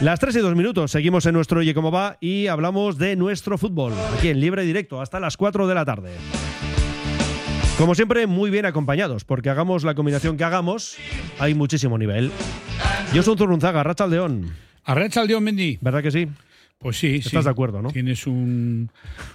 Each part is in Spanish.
Las 3 y 2 minutos, seguimos en nuestro Oye Cómo Va y hablamos de nuestro fútbol, aquí en Libre Directo, hasta las 4 de la tarde. Como siempre, muy bien acompañados, porque hagamos la combinación que hagamos, hay muchísimo nivel. Yo soy Zurunzaga, Racha León, Arracha al Dios Mendy. ¿verdad que sí? Pues sí, sí. Estás de acuerdo, ¿no? Tienes un,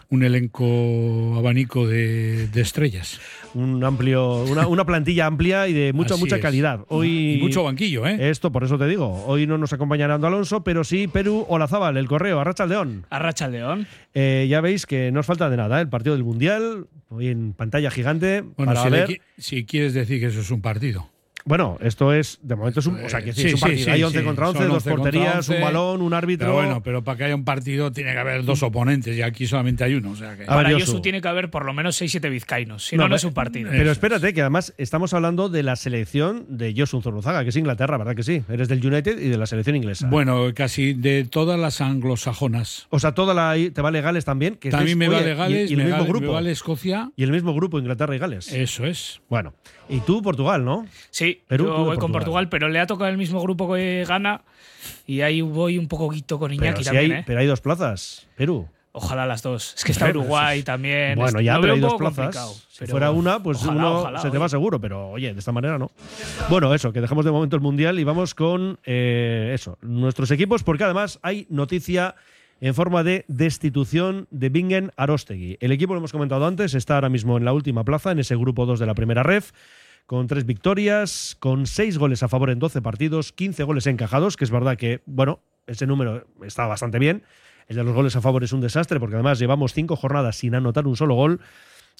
un elenco abanico de, de estrellas. Un amplio, una, una plantilla amplia y de mucha, Así mucha es. calidad. Hoy, Y mucho banquillo, ¿eh? Esto, por eso te digo, hoy no nos acompaña Nando Alonso, pero sí Perú Olazábal, el correo, Arracha León. Arracha León. Eh, ya veis que no os falta de nada, ¿eh? el partido del Mundial, hoy en pantalla gigante, Bueno, para si, ver. qui- si quieres decir que eso es un partido. Bueno, esto es, de momento es un, o sea, que sí, Sí, es un partido. sí, Hay 11 sí. contra 11, Son dos 11 contra porterías, 11. un balón, un árbitro. Pero bueno, pero para que haya un partido tiene que haber dos oponentes y aquí solamente hay uno. O sea que... Para Josu. Yosu tiene que haber por lo menos 6-7 vizcaínos. Si No, no, es un partido. Pero espérate, que además estamos hablando de la selección de Josun Zornozaga, que es Inglaterra, ¿verdad que sí? Eres del United y de la selección inglesa. Bueno, casi de todas las anglosajonas. O sea, toda la te vale Gales también, que También me oye, vale Gales, y, y el me, mismo vale, grupo. me vale Escocia. Y el mismo grupo, Inglaterra y Gales. Eso es. Bueno, y tú Portugal, ¿no? Sí, Perú, yo voy con Portugal. Pero le ha tocado el mismo grupo que gana. Y ahí voy un poquito con Iñaki si también, hay, ¿eh? pero hay dos plazas, Perú. Ojalá las dos. Es que está Uruguay también. Bueno, ya, pero hay dos poco plazas. Si fuera una, pues ojalá, uno ojalá, se te va seguro, pero oye, de esta manera no. Bueno, eso, que dejamos de momento el Mundial y vamos con eh, eso, nuestros equipos, porque además hay noticia en forma de destitución de Bingen Arostegui. El equipo, lo hemos comentado antes, está ahora mismo en la última plaza, en ese grupo 2 de la primera ref, con tres victorias, con seis goles a favor en 12 partidos, 15 goles encajados, que es verdad que, bueno, ese número está bastante bien. El de los goles a favor es un desastre, porque además llevamos cinco jornadas sin anotar un solo gol.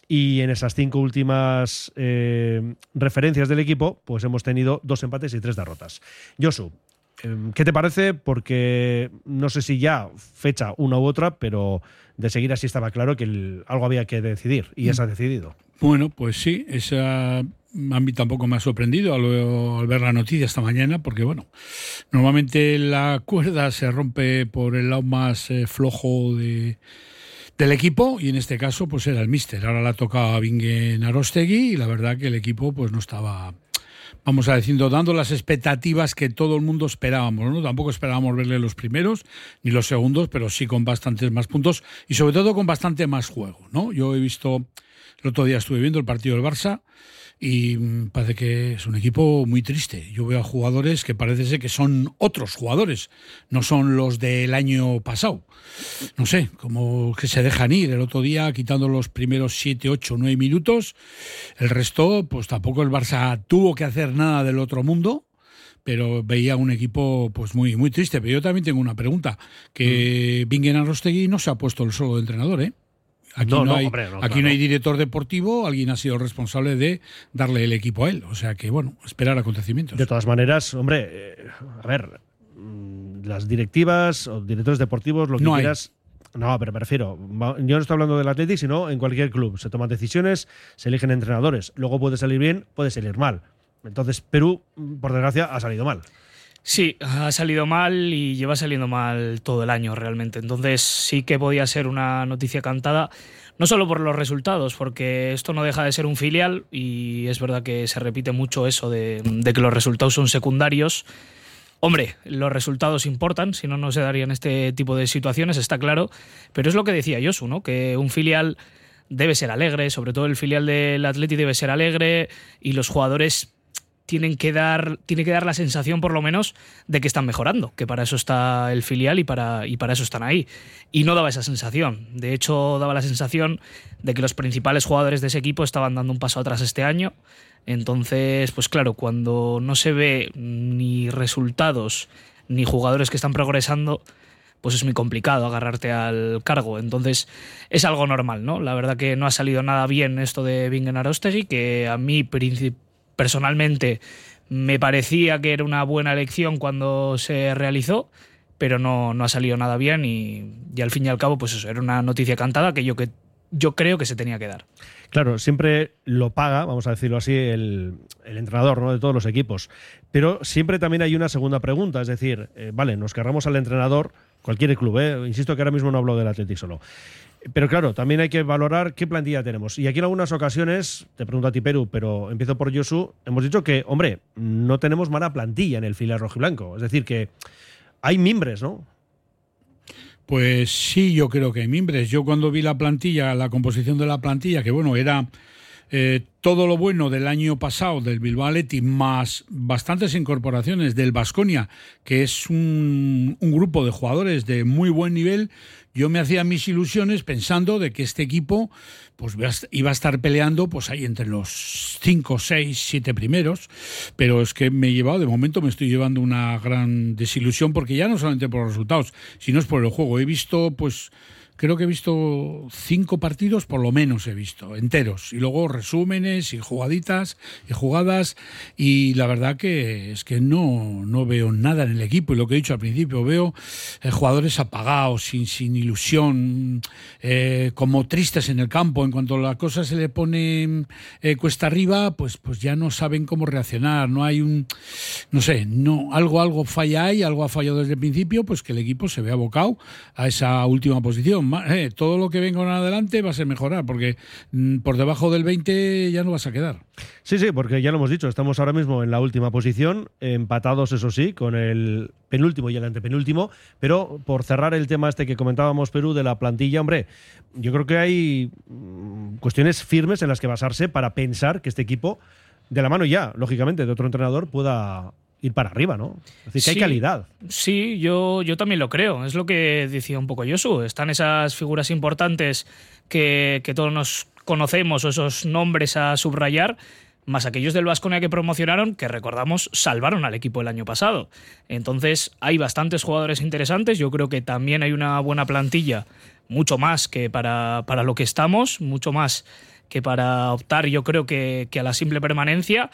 Y en esas cinco últimas eh, referencias del equipo, pues hemos tenido dos empates y tres derrotas. Josu, eh, ¿qué te parece? Porque no sé si ya fecha una u otra, pero de seguir así estaba claro que el- algo había que decidir y ya se ha decidido. Bueno, pues sí, esa a mí tampoco me ha sorprendido al, ver la noticia esta mañana, porque bueno, normalmente la cuerda se rompe por el lado más eh, flojo de, del equipo y en este caso pues era el míster. Ahora la tocaba Bingen Arostegui y la verdad que el equipo pues no estaba vamos a decir, dando las expectativas que todo el mundo esperábamos, ¿no? Tampoco esperábamos verle los primeros ni los segundos, pero sí con bastantes más puntos y sobre todo con bastante más juego, ¿no? Yo he visto, el otro día estuve viendo el partido del Barça y mm, parece que es un equipo muy triste. Yo veo a jugadores que parece ser que son otros jugadores, no son los del año pasado. No sé, como que se dejan ir el otro día quitando los primeros 7, 8, 9 minutos. El resto, pues tampoco el Barça tuvo que hacer nada del otro mundo pero veía un equipo pues muy muy triste. Pero yo también tengo una pregunta, que Bingen Arostegui no se ha puesto el solo de entrenador, ¿eh? Aquí, No, no, no, hay, hombre, no, aquí claro. no hay director deportivo, alguien ha sido responsable de darle el equipo a él. O sea que, bueno, esperar acontecimientos. De todas maneras, hombre, eh, a ver, mm, las directivas o directores deportivos, lo que No hay. quieras. No, pero me refiero, yo no estoy hablando del Atleti, sino en cualquier club. Se toman decisiones, se eligen entrenadores. Luego puede salir bien, puede salir mal. Entonces, Perú, mm, por desgracia, ha salido mal. Sí, ha salido mal y lleva saliendo mal todo el año realmente. Entonces sí que podía ser una noticia cantada, no solo por los resultados, porque esto no deja de ser un filial y es verdad que se repite mucho eso de, que los resultados son secundarios. Hombre, los resultados importan, si no, no se darían este tipo de situaciones, está claro. Pero es lo que decía Josu, ¿no? Que un filial debe ser alegre, sobre todo el filial del Atleti debe ser alegre y los jugadores tienen que dar tiene que dar la sensación por lo menos de que están mejorando, que para eso está el filial y para y para eso están ahí. Y no daba esa sensación. De hecho, daba la sensación de que los principales jugadores de ese equipo estaban dando un paso atrás este año. Entonces, pues claro, cuando no se ve ni resultados ni jugadores que están progresando, pues es muy complicado agarrarte al cargo. Entonces es algo normal, ¿no? La verdad que no ha salido nada bien esto de Bingen Arostegui, que a mí princip- personalmente me parecía que era una buena elección cuando se realizó, pero no, no ha salido nada bien y, al fin y al cabo, pues eso, era una noticia cantada que yo, que yo creo que se tenía que dar. Claro, siempre lo paga, vamos a decirlo así, el, el entrenador ¿no? de todos los equipos. Pero siempre también hay una segunda pregunta, es decir, eh, vale, nos querramos al entrenador, cualquier club, ¿eh? insisto que ahora mismo no hablo del Athletic solo. Pero claro, también hay que valorar qué plantilla tenemos. Y aquí en algunas ocasiones, te pregunto a ti, Perú, pero empiezo por Josu, hemos dicho que, hombre, no tenemos mala plantilla en el filial rojiblanco. Es decir, que hay mimbres, ¿no? Pues sí, yo creo que hay mimbres. Yo cuando vi la plantilla, la composición de la plantilla, que bueno, era eh, todo lo bueno del año pasado del Bilbao Athletic, más bastantes incorporaciones del Vasconia, que es un, un grupo de jugadores de muy buen nivel, yo me hacía mis ilusiones pensando de que este equipo pues iba a estar peleando pues ahí entre los 5, 6, 7 primeros, pero es que me he llevado, de momento me estoy llevando una gran desilusión porque ya no solamente por los resultados, sino es por el juego. He visto pues creo que he visto cinco partidos, por lo menos he visto, enteros. Y luego resúmenes y jugaditas y jugadas. Y la verdad que es que no, no veo nada en el equipo. Y lo que he dicho al principio, veo eh, jugadores apagados, sin, sin ilusión, eh, como tristes en el campo. En cuanto la cosa se le pone eh, cuesta arriba, pues, pues ya no saben cómo reaccionar. No hay un, no sé, no, algo, algo falla ahí, algo ha fallado desde el principio, pues que el equipo se ve abocado a esa última posición eh, todo lo que venga en adelante va a ser mejorar, porque mm, por debajo del 20 ya no vas a quedar. Sí, sí, porque ya lo hemos dicho, estamos ahora mismo en la última posición, empatados, eso sí, con el penúltimo y el antepenúltimo, pero por cerrar el tema este que comentábamos, Perú, de la plantilla, hombre, yo creo que hay mm, cuestiones firmes en las que basarse para pensar que este equipo, de la mano ya, lógicamente, de otro entrenador, pueda ir para arriba, ¿no? Es decir, que Sí. hay calidad. Sí, yo, yo también lo creo. Es lo que decía un poco Yosu. Están esas figuras importantes que, que todos nos conocemos o esos nombres a subrayar, más aquellos del Vasconia que promocionaron, que recordamos salvaron al equipo el año pasado. Entonces hay bastantes jugadores interesantes. Yo creo que también hay una buena plantilla, mucho más que para, para lo que estamos, mucho más que para optar, yo creo que, que a la simple permanencia.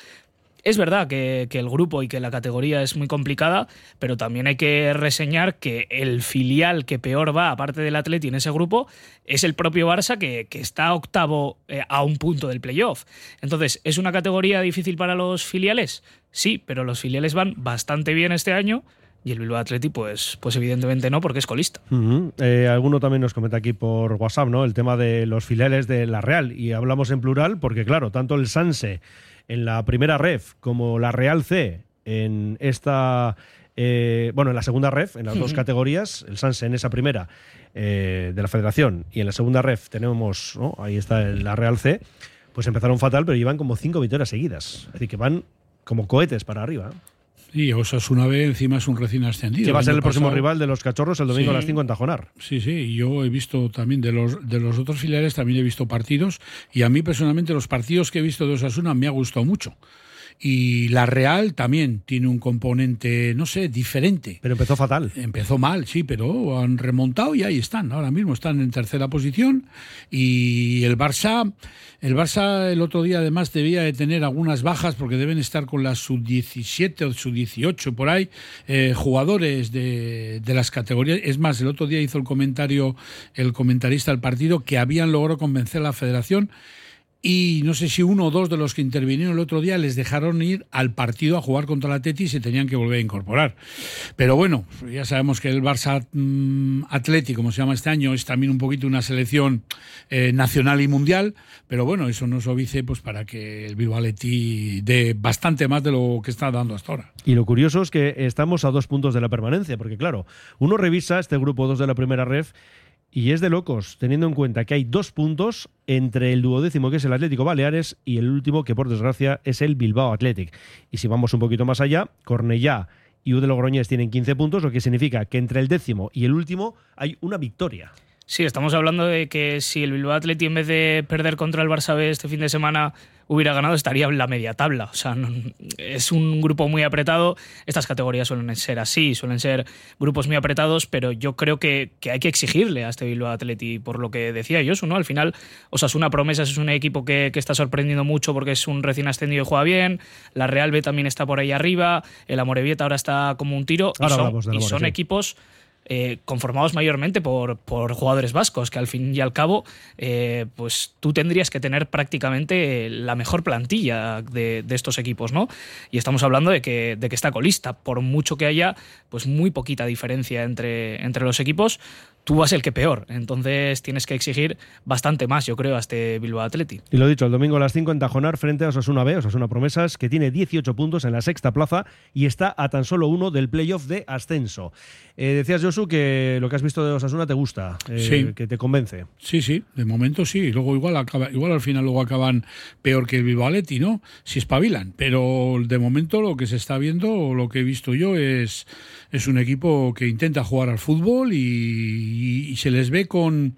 Es verdad que, el grupo y que la categoría es muy complicada, pero también hay que reseñar que el filial que peor va, aparte del Atleti en ese grupo, es el propio Barça que, está octavo eh, a un punto del playoff. Entonces, ¿es una categoría difícil para los filiales? Sí, pero los filiales van bastante bien este año y el Bilbao Atleti, pues, pues evidentemente no, porque es colista. Eh, alguno también nos comenta aquí por WhatsApp, ¿no? El tema de los filiales de la Real. Y hablamos en plural porque, claro, tanto el Sanse en la primera ref como la Real C en esta. eh, bueno, en la segunda ref, en las dos categorías, el Sanse en esa primera eh, de la Federación y en la segunda ref tenemos, ¿no? ahí está la Real C, pues empezaron fatal, pero llevan como cinco victorias seguidas. Es decir, que van como cohetes para arriba. Y Osasuna B encima es un recién ascendido. Que va a ser el próximo rival de los cachorros el domingo Sí. a las 5 en Tajonar. Sí, sí, y yo he visto también de los, de los otros filiales, también he visto partidos y a mí personalmente los partidos que he visto de Osasuna me ha gustado mucho. Y la Real también tiene un componente, no sé, diferente. Pero empezó fatal. Empezó mal, sí, pero han remontado y ahí están. Ahora mismo están en tercera posición. Y el Barça, el Barça el otro día además debía de tener algunas bajas porque deben estar con la sub-17 o sub-18 por ahí, eh, jugadores de, de las categorías. Es más, el otro día hizo el comentario el comentarista del partido que habían logrado convencer a la federación y no sé si uno o dos de los que intervinieron el otro día les dejaron ir al partido a jugar contra la Teti y se tenían que volver a incorporar. Pero bueno, ya sabemos que el Barça mm, Atleti, como se llama este año, es también un poquito una selección eh, nacional y mundial, pero bueno, eso nos obvice pues para que el Bilbao dé bastante más de lo que está dando hasta ahora. Y lo curioso es que estamos a dos puntos de la permanencia, porque claro, uno revisa este grupo 2 de la primera ref y es de locos, teniendo en cuenta que hay dos puntos entre el duodécimo, que es el Atlético Baleares, y el último, que por desgracia es el Bilbao Athletic. Y si vamos un poquito más allá, Cornellá y U de tienen 15 puntos, lo que significa que entre el décimo y el último hay una victoria. Sí, estamos hablando de que si el Bilbao Atleti en vez de perder contra el Barça B este fin de semana hubiera ganado estaría en la media tabla. O sea, no- es un grupo muy apretado. Estas categorías suelen ser así, suelen ser grupos muy apretados, pero yo creo que, que hay que exigirle a este Bilbao Atleti por lo que decía Josu, ¿no? Al final, Osasuna Promesas es un equipo que, que está sorprendiendo mucho porque es un recién ascendido y juega bien. La Real B también está por ahí arriba. El Amorebieta ahora está como un tiro. y son, y sí. equipos eh, conformados mayormente por, por jugadores vascos, que al fin y al cabo, eh, pues tú tendrías que tener prácticamente la mejor plantilla de, de estos equipos, ¿no? Y estamos hablando de que, de que está colista, por mucho que haya, pues muy poquita diferencia entre, entre los equipos. Tú vas el que peor, entonces tienes que exigir bastante más, yo creo, a este Bilbao Atleti. Y lo dicho, el domingo a las 5 en Tajonar frente a Osasuna B, Osasuna Promesas, que tiene 18 puntos en la sexta plaza y está a tan solo uno del playoff de ascenso. Eh, decías, Josu, que lo que has visto de Osasuna te gusta, eh, Sí. que te convence. Sí, sí, de momento sí. Y Luego igual acaba, igual al final luego acaban peor que el Bilbao Athletic, ¿no? Si espabilan. Pero de momento lo que se está viendo, o lo que he visto yo, es, es un equipo que intenta jugar al fútbol y, se les ve con,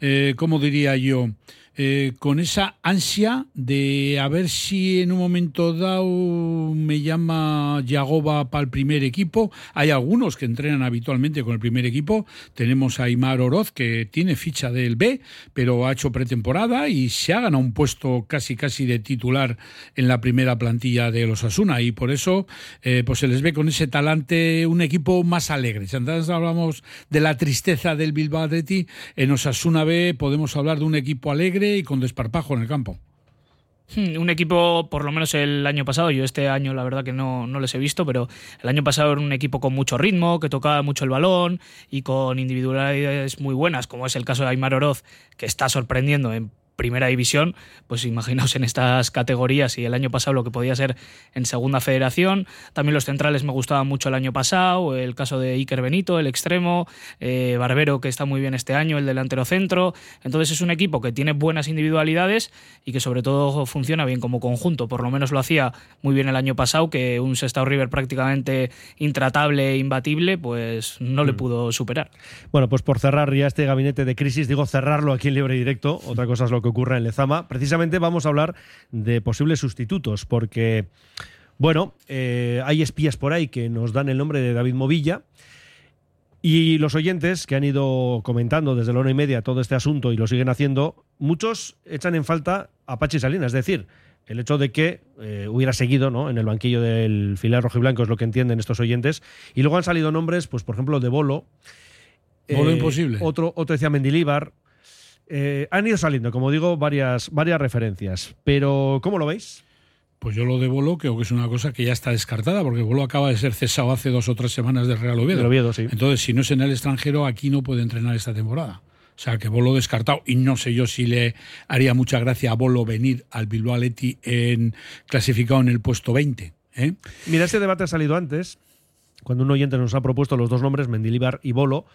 eh, ¿cómo diría yo? Eh, con esa ansia de a ver si en un momento dado me llama Yagoba para el primer equipo. Hay algunos que entrenan habitualmente con el primer equipo. Tenemos a Imar Oroz, que tiene ficha del B, pero ha hecho pretemporada y se ha ganado un puesto casi casi de titular en la primera plantilla de los Asuna. Y por eso eh, pues se les ve con ese talante un equipo más alegre. Si antes hablamos de la tristeza del Bilbao Athletic, en Osasuna B podemos hablar de un equipo alegre y con desparpajo en el campo. Hmm, Un equipo, por lo menos el año pasado, yo este año la verdad que no, no les he visto, pero el año pasado era un equipo con mucho ritmo, que tocaba mucho el balón y con individualidades muy buenas, como es el caso de Aymar Oroz, que está sorprendiendo en primera división, pues imaginaos en estas categorías y el año pasado lo que podía ser en segunda federación. También los centrales me gustaban mucho el año pasado, el caso de Iker Benito, el extremo, eh, Barbero que está muy bien este año, el delantero centro. Entonces es un equipo que tiene buenas individualidades y que sobre todo funciona bien como conjunto. Por lo menos lo hacía muy bien el año pasado, que un Sestao River prácticamente intratable e imbatible, pues no le pudo superar. Bueno, pues por cerrar ya este gabinete de crisis, digo cerrarlo aquí en libre directo, otra cosa es lo que ocurre en Lezama. Precisamente vamos a hablar de posibles sustitutos, porque, bueno, eh, hay espías por ahí que nos dan el nombre de David Movilla. Y los oyentes que han ido comentando desde la hora y media todo este asunto y lo siguen haciendo, muchos echan en falta a Pachi Salinas, es decir, el hecho de que eh, hubiera seguido ¿no? en el banquillo del filial rojiblanco es lo que entienden estos oyentes. Y luego han salido nombres, pues por ejemplo, de Bolo. Bolo imposible. Otro, otro decía Mendilíbar. Eh, han ido saliendo, como digo, varias, varias referencias. Pero, ¿cómo lo veis? Pues yo lo de Bolo creo que es una cosa que ya está descartada, porque Bolo acaba de ser cesado hace dos o tres semanas del Real Oviedo. Oviedo, sí. Entonces, si no es en el extranjero, aquí no puede entrenar esta temporada. O sea, que Bolo descartado. Y no sé yo si le haría mucha gracia a Bolo venir al Bilbao Athletic en, clasificado en el puesto 20. ¿eh? Mira, este debate ha salido antes, cuando un oyente nos ha propuesto los dos nombres, Mendilíbar y Bolo.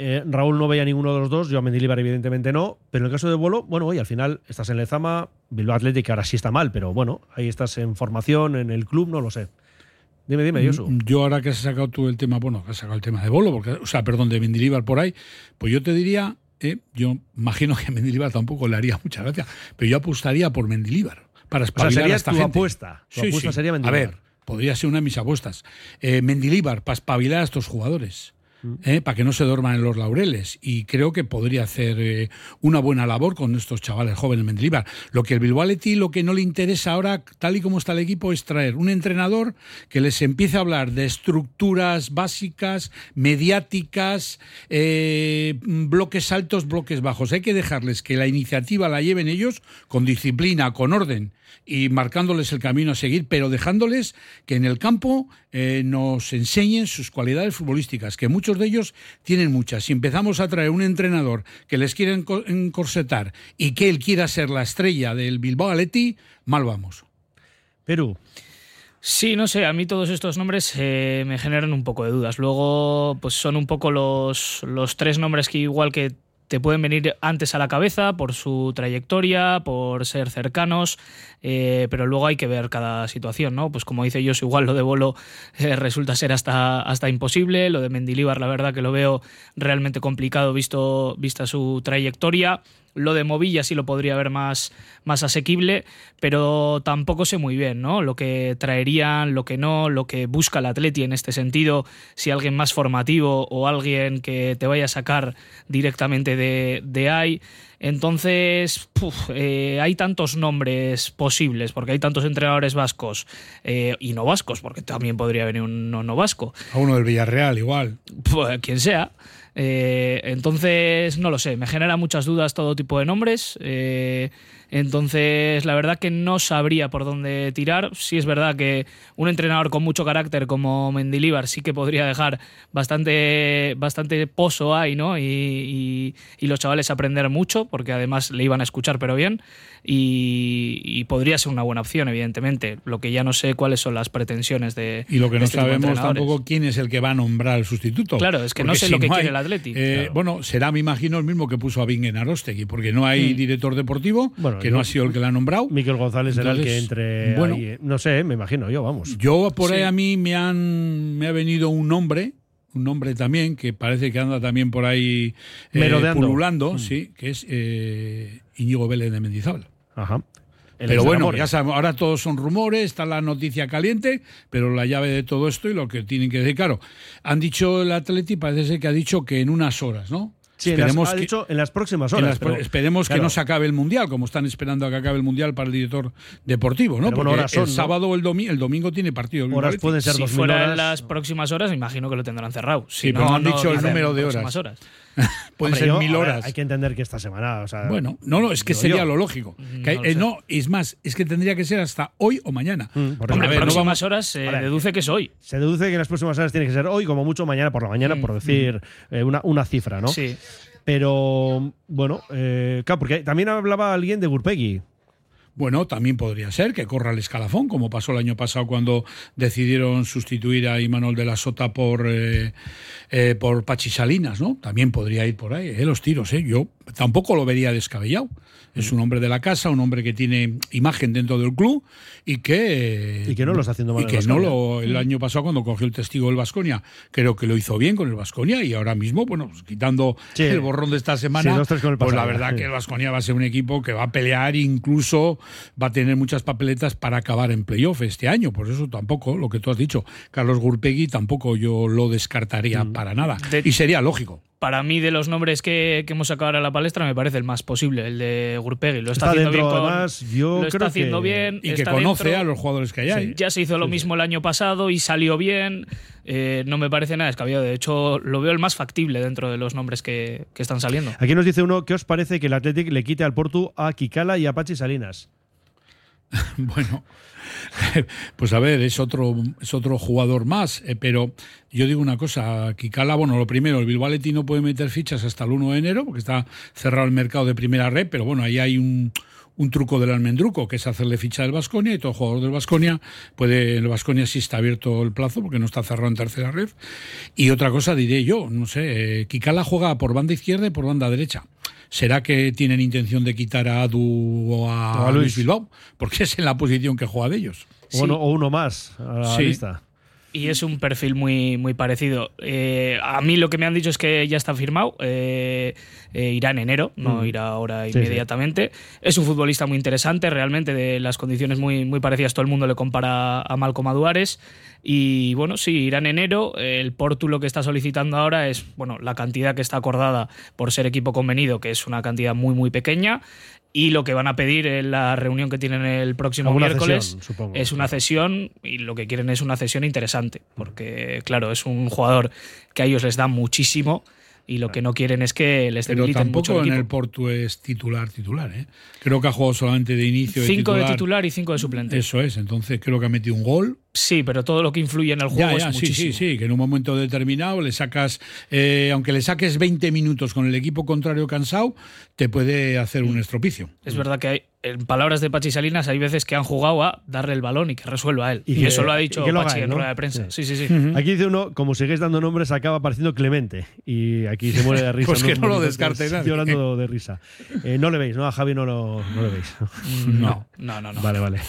Eh, Raúl no veía ninguno de los dos, yo a Mendilíbar evidentemente no, pero en el caso de Bolo, bueno, oye, al final estás en Lezama, Bilbao Athletic, ahora sí está mal, pero bueno, ahí estás en formación, en el club, no lo sé. Dime, dime, Yosu. Yo ahora que has sacado tú el tema, bueno, que has sacado el tema de Bolo, porque, o sea, perdón, de Mendilibar por ahí, pues yo te diría, eh, yo imagino que a Mendilibar tampoco le haría mucha gracia, pero yo apostaría por Mendilibar para O sea, espabilar sería a esta tu gente. apuesta. Tu Sí, apuesta sí. sería A Mendilibar. ver, podría ser una de mis apuestas. Eh, Mendilibar, para espabilar a estos jugadores. Eh, para que no se duerman en los laureles. Y creo que podría hacer eh, una buena labor con estos chavales jóvenes Mendilibar. Lo que el Bilbao Athletic, lo que no le interesa ahora, tal y como está el equipo, es traer un entrenador que les empiece a hablar de estructuras básicas, mediáticas, eh, bloques altos, bloques bajos. Hay que dejarles que la iniciativa la lleven ellos con disciplina, con orden y marcándoles el camino a seguir, pero dejándoles que en el campo eh, nos enseñen sus cualidades futbolísticas, que muchos de ellos tienen muchas. Si empezamos a traer un entrenador que les quiere enco- encorsetar y que él quiera ser la estrella del Bilbao Athletic, mal vamos. Perú. Sí, no sé, a mí todos estos nombres eh, me generan un poco de dudas. Luego, pues son un poco los, los tres nombres que igual que te pueden venir antes a la cabeza por su trayectoria, por ser cercanos, eh, pero luego hay que ver cada situación, ¿no? Pues como dice yo, igual lo de Bolo eh, resulta ser hasta, hasta imposible, lo de Mendilíbar la verdad que lo veo realmente complicado visto, vista su trayectoria. Lo de Movilla sí lo podría ver más, más asequible, pero tampoco sé muy bien, ¿no? Lo que traerían, lo que no, lo que busca el Atleti en este sentido, si alguien más formativo o alguien que te vaya a sacar directamente de, de ahí. Entonces, puf, eh, hay tantos nombres posibles, porque hay tantos entrenadores vascos eh, y no vascos, porque también podría venir un no, no vasco, A uno del Villarreal, igual. pues, quien sea. Eh, entonces, no lo sé, me genera muchas dudas todo tipo de nombres. eh, entonces, la verdad que no sabría por dónde tirar. Sí es verdad que un entrenador con mucho carácter como Mendilibar sí que podría dejar bastante, bastante pozo ahí, ¿no? Y, y- y los chavales aprender mucho, porque además le iban a escuchar, pero bien. Y, y podría ser una buena opción, evidentemente. Lo que ya no sé cuáles son las pretensiones de. Y lo que no este sabemos tampoco quién es el que va a nombrar al sustituto. Claro, es que no sé si lo que hay- quiere el Atleti. eh, Claro. Bueno, será, me imagino, el mismo que puso a Bingen Arostegui, porque no hay Mm. director deportivo, Bueno, que yo- no ha sido el que la ha nombrado. Miquel González será el que entre. bueno. ahí, eh. no sé, me imagino yo, vamos. Yo por ahí a mí me han me ha venido un nombre, un nombre también que parece que anda también por ahí eh, Merodeando. pululando, Mm. sí, que es eh, Íñigo Vélez de Mendizábal. Ajá. El Pero bueno, ya sabemos, ahora todos son rumores, está la noticia caliente, pero la llave de todo esto y lo que tienen que decir, claro, han dicho el Atleti, parece ser que ha dicho que en unas horas, ¿no? Sí, en las, ha que, dicho en las próximas horas. las- pero- esperemos que no se acabe el mundial, como están esperando a que acabe el mundial para el director deportivo, ¿no? Pero Porque horas son, el ¿no? sábado o el, domi- el domingo tiene partido. el Horas pueden ser si 2000 fuera horas. en las próximas horas, imagino que lo tendrán cerrado. Si Sí, pero no han dicho el número de próximas horas. Pueden Hombre, ser yo- mil ver, horas. Hay que entender que esta semana. O sea, Bueno, no, no, es que sería yo. lo lógico. Mm, Que hay- no lo eh, no, es más, es que tendría que ser hasta hoy o mañana. Mm, por Hombre. A ver, no próximas vamos- horas se deduce que es hoy. Se deduce que en las próximas horas tiene que ser hoy, como mucho mañana por la mañana, por decir eh, una, una cifra, ¿no? Sí. Pero bueno, eh, claro, porque también hablaba alguien de Gurpegui. Bueno, también podría ser que corra el escalafón, como pasó el año pasado cuando decidieron sustituir a Imanol de la Sota por, eh, eh, por Pachi Salinas, ¿no? También podría ir por ahí, ¿eh? los tiros, ¿eh? Yo tampoco lo vería descabellado. Es un hombre de la casa, un hombre que tiene imagen dentro del club y que. Y que no lo está haciendo mal Y el que no lo. El año pasado, cuando cogió el testigo del Vasconia, creo que lo hizo bien con el Vasconia y ahora mismo, bueno, pues quitando Sí. el borrón de esta semana, Sí, dos, tres con el pues la verdad sí. que el Vasconia va a ser un equipo que va a pelear, incluso va a tener muchas papeletas para acabar en playoff este año. Por eso tampoco, lo que tú has dicho, Carlos Gurpegui tampoco yo lo descartaría Mm. para nada. De- y sería lógico. Para mí, de los nombres que, que hemos sacado ahora a la palestra, me parece el más posible, el de Gurpegui. Lo está, Está haciendo dentro, bien. con- además, yo lo creo está haciendo que- bien. Y que conoce dentro. a los jugadores que hay ahí. Ya se hizo lo mismo el año pasado y salió bien. Eh, no me parece nada descabellado. De hecho, lo veo el más factible dentro de los nombres que, que están saliendo. Aquí nos dice uno, ¿qué os parece que el Athletic le quite al Portu a Kikala y a Pachi Salinas? Bueno, pues a ver, es otro, es otro jugador más, eh, pero yo digo una cosa, Kikala, bueno, lo primero, el Bilbao Athletic no puede meter fichas hasta el 1 de enero, porque está cerrado el mercado de primera red, pero bueno, ahí hay un, un truco del almendruco, que es hacerle ficha del Vasconia, y todo jugador del Vasconia puede, el Vasconia sí está abierto el plazo, porque no está cerrado en tercera red. Y otra cosa diré yo, no sé, eh, Kikala juega por banda izquierda y por banda derecha. ¿Será que tienen intención de quitar a Adu o a, O a Luis. Luis Bilbao? Porque es en la posición que juega de ellos. O, uno, o uno más a la Sí. lista. Y es un perfil muy, muy parecido. Eh, a mí lo que me han dicho es que ya está firmado. eh, eh, irá en enero, no Mm. irá ahora Sí, sí. inmediatamente. Es un futbolista muy interesante, realmente, de las condiciones muy, muy parecidas. Todo el mundo le compara a Malcom Aduares. Y bueno, sí, irá en enero. El Portu lo que está solicitando ahora es bueno, la cantidad que está acordada por ser equipo convenido, que es una cantidad muy, muy pequeña. Y lo que van a pedir en la reunión que tienen el próximo Alguna miércoles cesión, es una cesión y lo que quieren es una cesión interesante, porque claro, es un jugador que a ellos les da muchísimo y lo que no quieren es que les Pero debiliten mucho tampoco el en el. Porto es titular, titular. ¿eh? Creo que ha jugado solamente de inicio. Cinco de titular. titular y cinco de suplente. Eso es, entonces creo que ha metido un gol. Sí, pero todo lo que influye en el juego Ya, es ya, sí, muchísimo. sí, sí, que en un momento determinado le sacas, eh, aunque le saques 20 minutos con el equipo contrario cansado, te puede hacer un estropicio. Es verdad que hay, en palabras de Pachi Salinas hay veces que han jugado a darle el balón y que resuelva él. Y Y, que- eso lo ha dicho lo Pachi en ¿no? rueda de prensa. Sí, sí, sí. Aquí dice uno, como sigues dando nombres, acaba apareciendo Clemente. Y aquí se muere de risa. Pues que unos no lo descarte nadie. Estoy hablando de risa. Eh, no le veis, ¿no? A Javi no lo, no le veis. No, no, no. no. Vale, vale.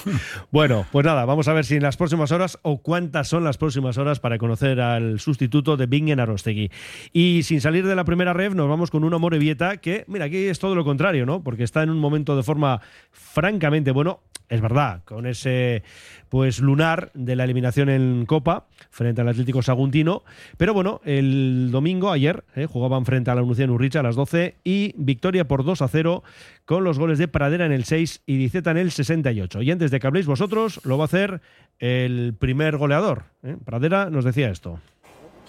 Bueno, pues nada, vamos a ver si en las próximas horas o cuántas son las próximas horas para conocer al sustituto de Bingen Arostegui. Y sin salir de la primera ref, nos vamos con un Amorebieta que, mira, aquí es todo lo contrario, ¿no? Porque está en un momento de forma francamente bueno. Es verdad, con ese pues lunar de la eliminación en Copa frente al Atlético Saguntino. Pero bueno, el domingo, ayer, eh, jugaban frente a la en Urricha a las 12 y victoria por 2 a 0 con los goles de Pradera en el 6 y Diceta en el 68. Y antes de que habléis vosotros, lo va a hacer el primer goleador. ¿eh? Pradera nos decía esto.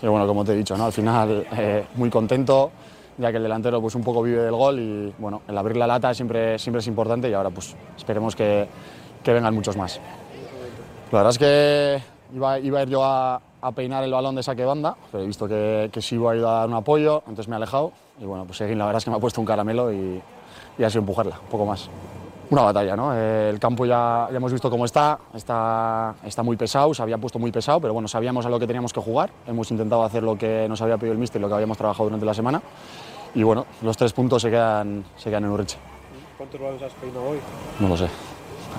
Sí, bueno, como te he dicho, ¿no? al final eh, muy contento, ya que el delantero pues un poco vive del gol y bueno, el abrir la lata siempre, siempre es importante y ahora pues esperemos que, que vengan muchos más. La verdad es que iba, iba a ir yo a, a peinar el balón de saque banda, pero he visto que, que sí iba a ir a dar un apoyo, entonces me he alejado y bueno, pues Seguín la verdad es que me ha puesto un caramelo y, y ha sido empujarla, un poco más. Una batalla, ¿no? Eh, el campo ya, ya hemos visto cómo está, está, está muy pesado, se había puesto muy pesado, pero bueno, sabíamos a lo que teníamos que jugar, hemos intentado hacer lo que nos había pedido el míster y lo que habíamos trabajado durante la semana y bueno, los tres puntos se quedan, se quedan en Urriche. ¿Cuántos balones has peinado hoy? No lo sé,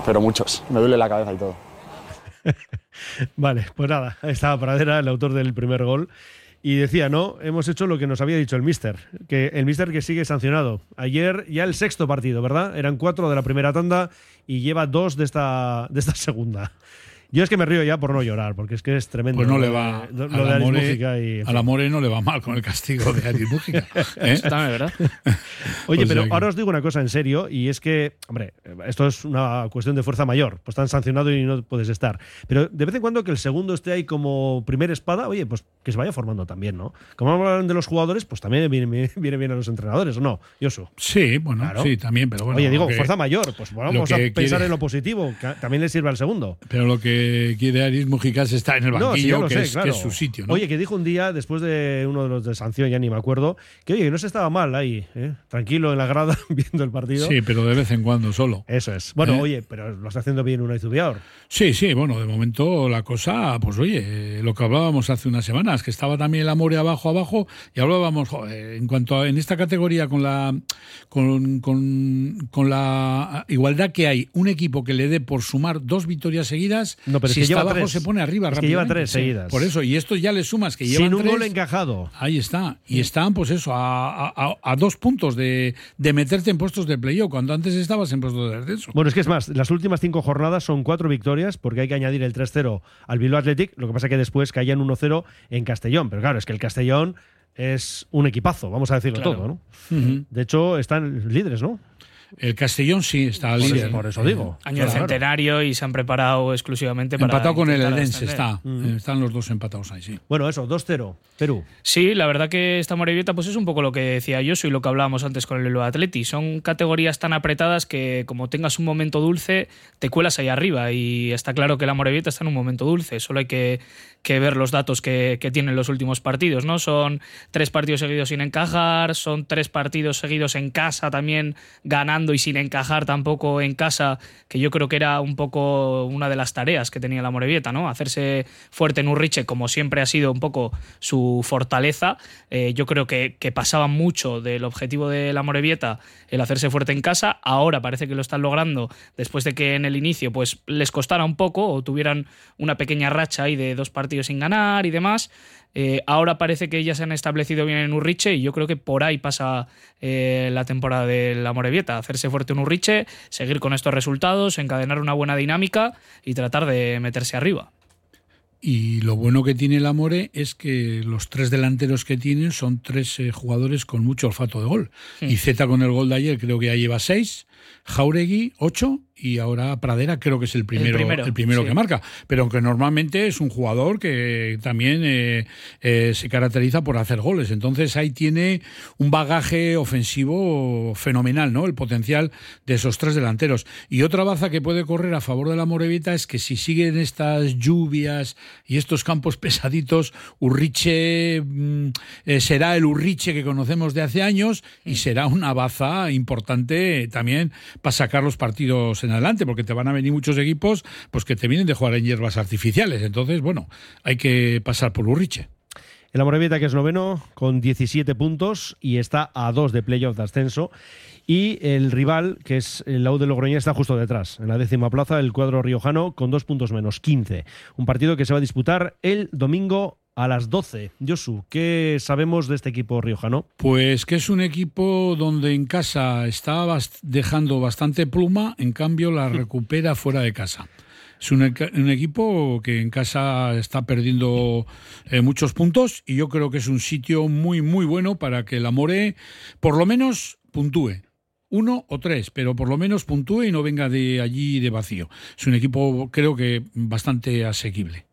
pero muchos, me duele la cabeza y todo. Vale, pues nada, estaba Pradera, el autor del primer gol. Y decía, no, hemos hecho lo que nos había dicho el Mister, que el Mister que sigue sancionado. Ayer ya el sexto partido, ¿verdad? Eran cuatro de la primera tanda y lleva dos de esta, de esta segunda. Yo es que me río ya por no llorar, porque es que es tremendo. Pues no le va. Lo, a lo de Aris More- Mújica y. en a la. More no le va mal con el castigo de Aris Mújica. ¿eh? Oye, O sea pero que- ahora os digo una cosa en serio, y es que, hombre, esto es una cuestión de fuerza mayor, pues están sancionado y no puedes estar. Pero de vez en cuando que el segundo esté ahí como primera espada, oye, pues que se vaya formando también, ¿no? Como hablan de los jugadores, pues también viene, viene bien a los entrenadores, ¿o no? Yosu. Sí, bueno, Claro. sí, también, pero bueno. Oye, digo, que- fuerza mayor, pues vamos a pensar quiere- en lo positivo, que también le sirve al segundo. Pero lo que quiere Aris Mújica es estar en el No, sí, banquillo, que, sé, es, claro. que es su sitio. ¿no? Oye, que dijo un día, después de uno de los de sanción, ya ni me acuerdo, que oye, que no se estaba mal ahí, ¿eh? tranquilo en la grada viendo el partido. sí, pero de vez en cuando solo. Eso es. Bueno, ¿Eh? oye, pero lo está haciendo bien una Izubiaur. Sí, sí, bueno, de momento la cosa, pues oye, lo que hablábamos hace unas semanas, que estaba también el Amore abajo, abajo, y hablábamos, joder, en cuanto a en esta categoría con la con, con, con la igualdad que hay, un equipo que le dé por sumar dos victorias seguidas, No, pero es si que está lleva abajo tres. se pone arriba Es que lleva tres Sí, seguidas. Por eso, y esto ya le sumas que llevan Sin un tres, gol encajado. Ahí está. Y están, pues eso, a, a- a- a dos puntos de, de meterte en puestos de playoff, cuando antes estabas en puestos de descenso. Bueno, es que es más, las últimas cinco jornadas son cuatro victorias, porque hay que añadir el 3-0 al Bilbao Athletic, lo que pasa que después caían 1-0 en Castellón. Pero claro, es que el Castellón es un equipazo, vamos a decirlo Claro. todo, ¿no? De hecho, están líderes, ¿no? El Castellón sí está Por líder. eso, por eso digo. Año Claro. centenario y se han preparado exclusivamente para. Empatado con el Eldense está. Eh, Están los dos empatados ahí, sí. Bueno, eso, 2-0, Perú. Sí, la verdad que esta Morevieta pues es un poco lo que decía yo y lo que hablábamos antes con el Atleti. Son categorías tan apretadas que como tengas un momento dulce, te cuelas ahí arriba. Y está claro que la Morevieta está en un momento dulce. Solo hay que, que ver los datos que, tienen los últimos partidos, ¿no? Son tres partidos seguidos sin encajar, son tres partidos seguidos en casa también ganando y sin encajar tampoco en casa, que yo creo que era un poco una de las tareas que tenía la Morevieta, ¿no? Hacerse fuerte en Urriche, como siempre ha sido un poco su fortaleza. Eh, yo creo que, que pasaba mucho del objetivo de la Morevieta el hacerse fuerte en casa. Ahora parece que lo están logrando después de que en el inicio pues les costara un poco o tuvieran una pequeña racha ahí de dos partidos sin ganar y demás. Eh, ahora parece que ya se han establecido bien en Urriche y yo creo que por ahí pasa eh, la temporada de la Morevieta, hacerse fuerte en Urriche, seguir con estos resultados, encadenar una buena dinámica y tratar de meterse arriba. Y lo bueno que tiene el Amore es que los tres delanteros que tienen son tres eh, jugadores con mucho olfato de gol. Y Z con el gol de ayer creo que ya lleva seis, Jauregui ocho y ahora Pradera creo que es el primero, el primero, primero, sí. que marca. Pero aunque normalmente es un jugador que también eh, eh, se caracteriza por hacer goles. Entonces ahí tiene un bagaje ofensivo fenomenal, ¿no? El potencial de esos tres delanteros. Y otra baza que puede correr a favor de la Morevita es que si siguen estas lluvias y estos campos pesaditos, Urriche mm, eh, será el Urriche que conocemos de hace años y será una baza importante también para sacar los partidos en adelante, porque te van a venir muchos equipos pues que te vienen de jugar en hierbas artificiales. Entonces, bueno, hay que pasar por Urriche. El Amorebieta, que es noveno, con 17 puntos y está a dos de playoff de ascenso. Y el rival, que es el Lau de está justo detrás, en la décima plaza, el cuadro riojano, con dos puntos menos, 15. Un partido que se va a disputar el domingo a las 12. Josu, ¿qué sabemos de este equipo riojano? Pues que es un equipo donde en casa está bast- dejando bastante pluma, en cambio la recupera fuera de casa. Es un equipo que en casa está perdiendo eh, muchos puntos y yo creo que es un sitio muy, muy bueno para que el Amore por lo menos puntúe. Uno o tres, pero por lo menos puntúe y no venga de allí de vacío. Es un equipo, creo que, bastante asequible.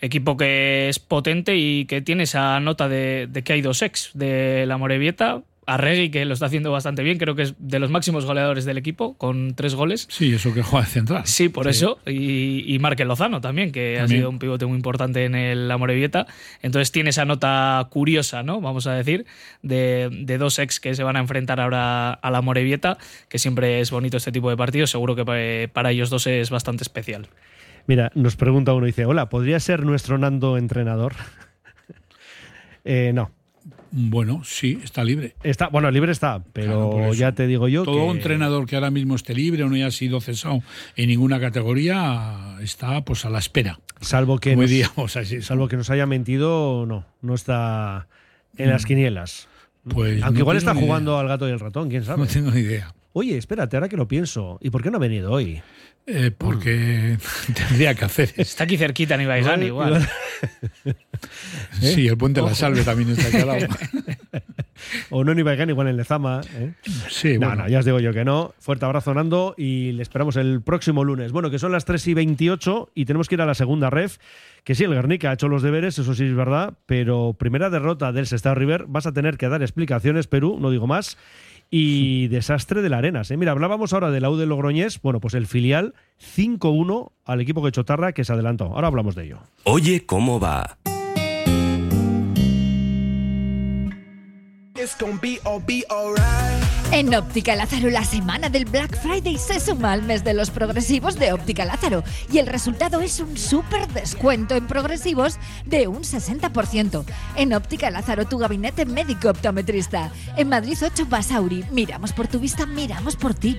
Equipo que es potente y que tiene esa nota de, de que hay dos ex de la Morevieta. Arregui, que lo está haciendo bastante bien, creo que es de los máximos goleadores del equipo, con tres goles. Sí, eso que juega de central. Sí, por eso. Y, y Lozano también, que ha sido un pivote muy importante en el Amorebieta. Entonces tiene esa nota curiosa, ¿no? Vamos a decir, de, de dos ex que se van a enfrentar ahora a la Amorebieta, que siempre es bonito este tipo de partidos. Seguro que pa- para ellos dos es bastante especial. Mira, nos pregunta uno, dice, hola, ¿podría ser nuestro Nando entrenador? Eh, no, Bueno, sí, está libre. está, bueno, libre está, pero Claro, ya te digo yo Todo que un entrenador que ahora mismo esté libre o no haya sido cesado en ninguna categoría está pues a la espera. salvo que nos, diríamos así. salvo que nos haya mentido, no, no está en las quinielas. Pues Aunque no igual está idea. jugando al gato y el ratón, quién sabe. No tengo ni idea. Oye, espérate, ahora que lo pienso, ¿y por qué no ha venido hoy? Eh, porque tendría que hacer eso. Está aquí cerquita en Ibaigán igual. igual- Sí, el puente de la salve también está aquí al lado. o no en Ibaigán, igual en Lezama. ¿eh? Sí, No, bueno. no, ya os digo yo que no. Fuerte abrazo, Nando, y le esperamos el próximo lunes. Bueno, que son las 3 y 28 y tenemos que ir a la segunda ref. Que sí, el Guernica ha hecho los deberes, eso sí es verdad, pero primera derrota del Sestao River, vas a tener que dar explicaciones, Perú, no digo más. Y desastre de la Arenas. ¿eh? Mira, hablábamos ahora del Aude Logroñés, bueno, pues el filial 5-1 al equipo que Chotarra que se adelantó. Ahora hablamos de ello. Oye, ¿cómo va? It's gonna be all be alright. En Óptica Lázaro, la semana del Black Friday se suma al mes de los progresivos de Óptica Lázaro y el resultado es un súper descuento en progresivos de un 60%. En Óptica Lázaro, tu gabinete médico optometrista. En Madrid 8 Basauri. Miramos por tu vista, miramos por ti.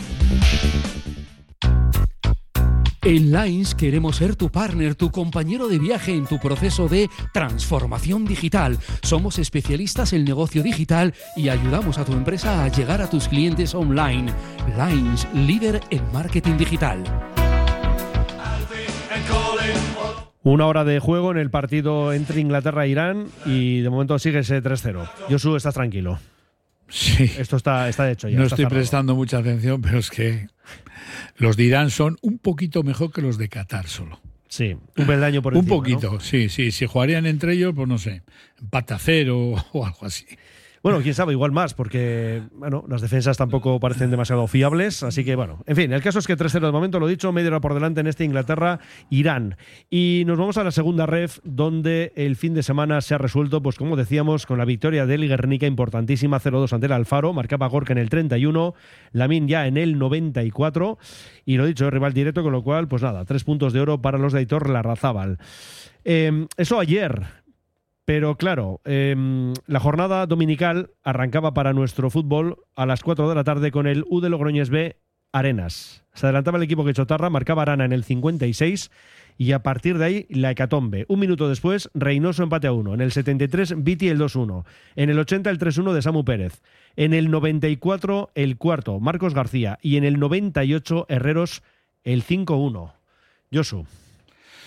En Lines queremos ser tu partner, tu compañero de viaje en tu proceso de transformación digital. Somos especialistas en negocio digital y ayudamos a tu empresa a llegar a tus clientes online. Lines, líder en marketing digital. Una hora de juego en el partido entre Inglaterra e Irán y de momento sigue ese 3-0. Josu, estás tranquilo. Sí. Esto está, está hecho ya. No estoy cerrado. prestando mucha atención, pero es que los de Irán son un poquito mejor que los de Qatar solo. Sí, un peldaño por Un encima, poquito, ¿no? sí, sí. Si jugarían entre ellos, pues no sé, empate a cero o algo así. Bueno, quién sabe, igual más, porque bueno, las defensas tampoco parecen demasiado fiables. Así que bueno, en fin, el caso es que 3-0 de momento, lo dicho, media hora por delante en este Inglaterra-Irán. Y nos vamos a la segunda ref, donde el fin de semana se ha resuelto, pues como decíamos, con la victoria del Guernica importantísima 0-2 ante el Alfaro. Marcaba Gorka en el 31, Lamin ya en el 94. Y lo dicho, es rival directo, con lo cual, pues nada, tres puntos de oro para los de Aitor Larrazábal. Eh, eso ayer, pero claro, em, la jornada dominical arrancaba para nuestro fútbol a las 4 de la tarde con el U de Logroñés B Arenas. Se adelantaba el equipo que Chotarra, marcaba Arana en el 56 y a partir de ahí la hecatombe. Un minuto después, Reynoso empate a 1. En el 73, Viti el 2-1. En el 80, el 3-1 de Samu Pérez. En el 94, el cuarto, Marcos García. Y en el 98, Herreros, el 5-1. Josu,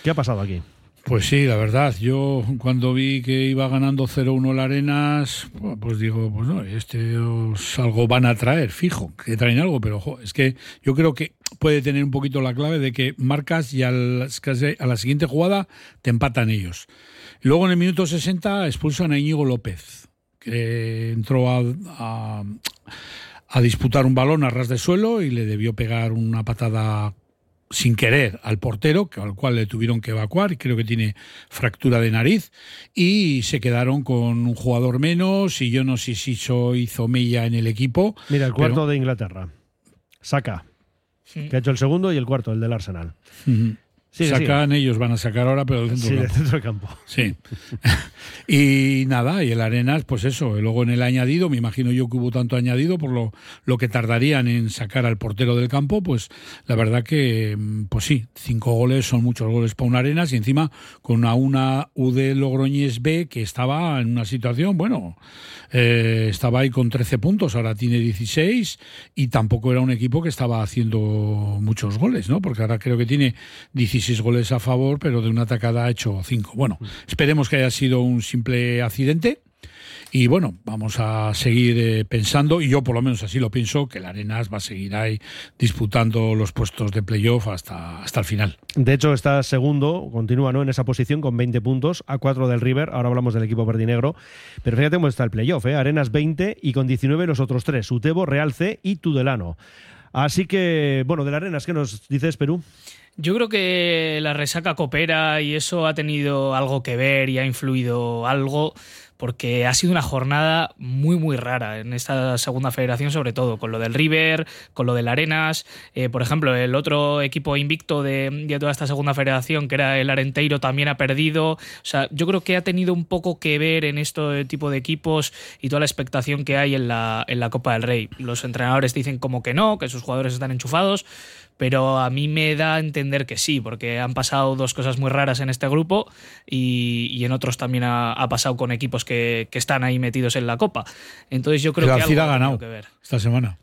¿qué ha pasado aquí? Pues sí, la verdad, yo cuando vi que iba ganando 0-1 el Arenas, pues digo, pues no, este os algo van a traer, fijo, que traen algo, pero es que yo creo que puede tener un poquito la clave de que marcas y al- a la siguiente jugada te empatan ellos. Luego en el minuto 60 expulsan a Íñigo López, que entró a, a- a disputar un balón a ras de suelo y le debió pegar una patada sin querer al portero, que- al cual le tuvieron que evacuar creo que tiene fractura de nariz y se quedaron con un jugador menos y yo no sé si eso hizo mella en el equipo. Mira, el cuarto pero- de Inglaterra. Saca. Que ha hecho el segundo y el cuarto, el del Arsenal. Ujú. Sigue, Sacan, ellos van a sacar ahora, pero del centro Sí, centro del campo. Sí. y nada, y el Arenas, pues eso, luego en el añadido, me imagino yo que hubo tanto añadido por lo, lo que tardarían en sacar al portero del campo, pues la verdad que, mm, pues sí, cinco goles son muchos goles para un Arenas y encima con a una UD Logroñés B que estaba en una situación, bueno, eh, estaba ahí con 13 puntos, ahora tiene 16 y tampoco era un equipo que estaba haciendo muchos goles, ¿no? Porque ahora creo que tiene 16 goles a favor, pero de una atacada ha hecho 5. Bueno, esperemos que haya sido un simple accidente. Y bueno, vamos a seguir eh, pensando, y yo por lo menos así lo pienso, que el Arenas va a seguir ahí disputando los puestos de playoff hasta, hasta el final. De hecho, está segundo, continúa ¿no? en esa posición con 20 puntos, a 4 del River. Ahora hablamos del equipo verdinegro. Pero fíjate cómo está el playoff: ¿eh? Arenas 20 y con 19 los otros tres: Utebo, Real C y Tudelano. Así que, bueno, del Arenas, ¿qué nos dices, Perú? Yo creo que la resaca coopera y eso ha tenido algo que ver y ha influido algo porque ha sido una jornada muy muy rara en esta segunda federación sobre todo con lo del River, con lo del Arenas, Eh, por ejemplo el otro equipo invicto de, de toda esta segunda federación que era el Arenteiro también ha perdido, o sea yo creo que ha tenido un poco que ver en este tipo de equipos y toda la expectación que hay en la, en la Copa del Rey. Los entrenadores dicen como que no, que sus jugadores están enchufados, pero a mí me da a entender que sí, porque han pasado dos cosas muy raras en este grupo y, y en otros también ha, ha pasado con equipos que, que están ahí metidos en la Copa. Entonces yo creo el que Alcira ha ganado que ver. esta semana.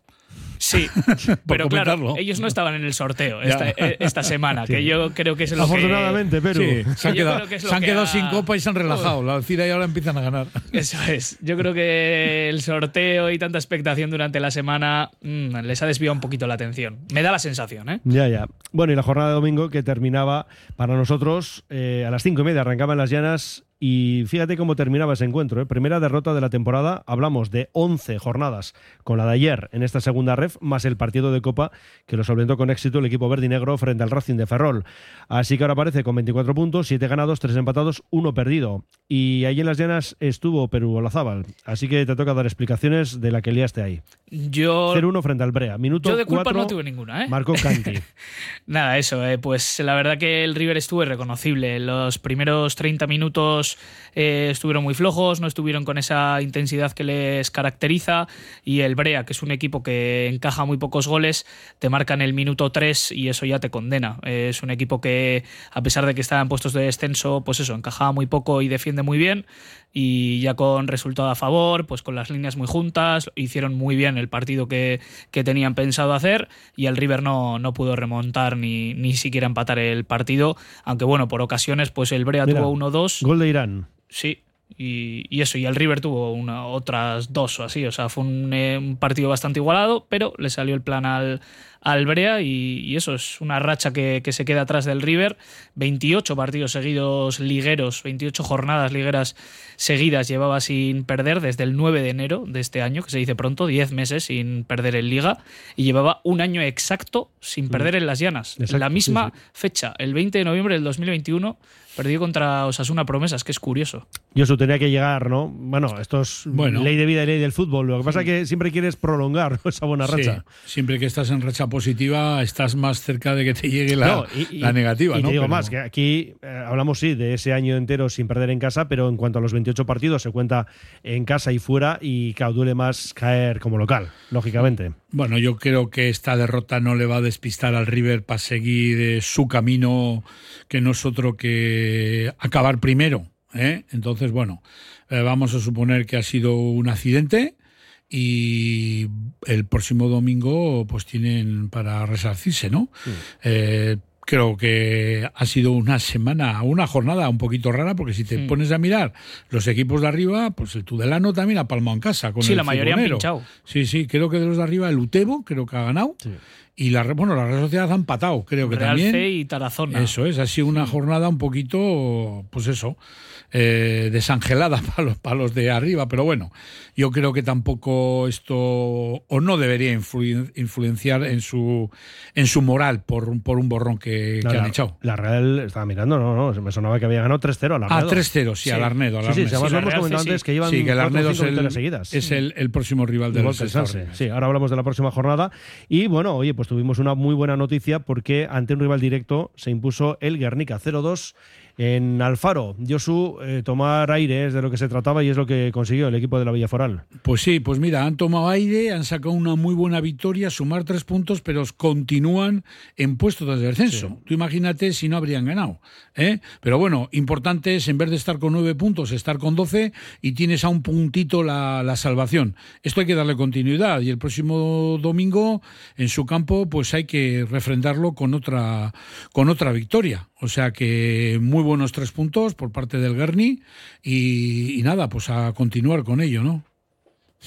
Sí, pero claro, ellos no estaban en el sorteo esta, eh, esta semana, Sí. que yo creo que es lo Afortunadamente, que... Perú. Sí, se han quedado, creo que se han que quedado ha- sin copa y se han relajado. La Alcira y ahora empiezan a ganar. Eso es. Yo creo que el sorteo y tanta expectación durante la semana mm, les ha desviado un poquito la atención. Me da la sensación, ¿eh? Ya, ya. Bueno, y la jornada de domingo que terminaba para nosotros eh, a las cinco y media, arrancaban las llanas y fíjate cómo terminaba ese encuentro. ¿eh? Primera derrota de la temporada, hablamos de 11 jornadas con la de ayer en esta segunda ref, más el partido de Copa que lo solventó con éxito el equipo verde y negro frente al Racing de Ferrol. Así que ahora aparece con 24 puntos, 7 ganados, 3 empatados, 1 perdido. Y ahí en las llanas estuvo Perú Olazábal. Así que te toca dar explicaciones de la que liaste ahí. Yo, 0-1 frente al Brea. Minuto yo de culpa no tuve ninguna, ¿eh? Marcó Canti. Nada, eso, eh, pues la verdad que el River estuvo irreconocible. Los primeros 30 minutos eh, estuvieron muy flojos, no estuvieron con esa intensidad que les caracteriza y el Brea, que es un equipo que encaja muy pocos goles, te marca en el minuto 3 y eso ya te condena. Es un equipo que, a pesar de que está en puestos de descenso, pues eso, encajaba muy poco y defiende muy bien y ya con resultado a favor, pues con las líneas muy juntas, hicieron muy bien el partido que, que tenían pensado hacer y el River no, no pudo remontar ni, ni siquiera empatar el partido, aunque bueno, por ocasiones pues el Brea Mira, tuvo 1-2. Gol de Irán. Sí. Y, y eso, y el River tuvo una, otras dos o así. O sea, fue un, eh, un partido bastante igualado, pero le salió el plan al, al Brea y, y eso es una racha que, que se queda atrás del River. 28 partidos seguidos ligueros, 28 jornadas ligueras seguidas llevaba sin perder desde el 9 de enero de este año, que se dice pronto, 10 meses sin perder en liga, y llevaba un año exacto sin perder en las llanas. Exacto, la misma sí, fecha, el 20 de noviembre del 2021, perdió contra Osasuna Promesas, que es curioso. Y eso tenía que llegar, ¿no? Bueno, esto es Bueno. ley de vida y ley del fútbol. Lo que pasa es que siempre quieres prolongar esa buena racha. Sí, siempre que estás en racha positiva, estás más cerca de que te llegue la, No, y- y- la negativa. Y ¿no? te digo Pero- más, que aquí eh, hablamos sí de ese año entero sin perder en casa, pero en cuanto a los 28 partidos se cuenta en casa y fuera y claro, duele más caer como local, lógicamente. Bueno, yo creo que esta derrota no le va a despistar al River para seguir eh, su camino, que no es otro que acabar primero. ¿eh? Entonces, bueno, vamos a suponer que ha sido un accidente y el próximo domingo pues tienen para resarcirse, ¿no? Eh, creo que ha sido una semana, una jornada un poquito rara, porque si te Sí. pones a mirar los equipos de arriba, pues el Tudelano también ha palmado en casa. Con Sí, el la mayoría han pinchado. Sí, sí, creo que de los de arriba el Utebo creo que ha ganado. Y la, bueno, la Real Sociedad ha empatado, creo que Real también. Y Tarazona. Eso es, ha sido una jornada un poquito, pues eso, eh, desangelada para los, para los de arriba, pero bueno, yo creo que tampoco esto, o no debería influen- influenciar en su, en su moral por, un- por un borrón que, No, que han echado. la Real estaba mirando, no, no, me sonaba que había ganado 3-0 a la Ah, Arnedo. 3-0, sí, al Arnedo. Al Sí, sí, Arnedo. además Sí, lo la hemos Real antes sí. que llevan Sí, que el Arnedo es el, seguidas. es el, el próximo rival del. Real. Sí, ahora hablamos de la próxima jornada. Y bueno, oye, pues tuvimos una muy buena noticia porque ante un rival directo se impuso el Guernica 0-2 en Alfaro. Josu, eh, tomar aire es de lo que se trataba y es lo que consiguió el equipo de la Villaforal. Pues sí, pues mira, han tomado aire, han sacado una muy buena victoria, sumar tres puntos, pero continúan en puestos de descenso. Tú imagínate si no habrían ganado. ¿eh? Pero bueno, importante es en vez de estar con nueve puntos, estar con doce y tienes a un puntito la, la salvación. Esto hay que darle continuidad y el próximo domingo en su campo pues hay que refrendarlo con otra, con otra victoria. O sea que muy buenos tres puntos por parte del Guerni y, y nada, pues a continuar con ello, ¿no?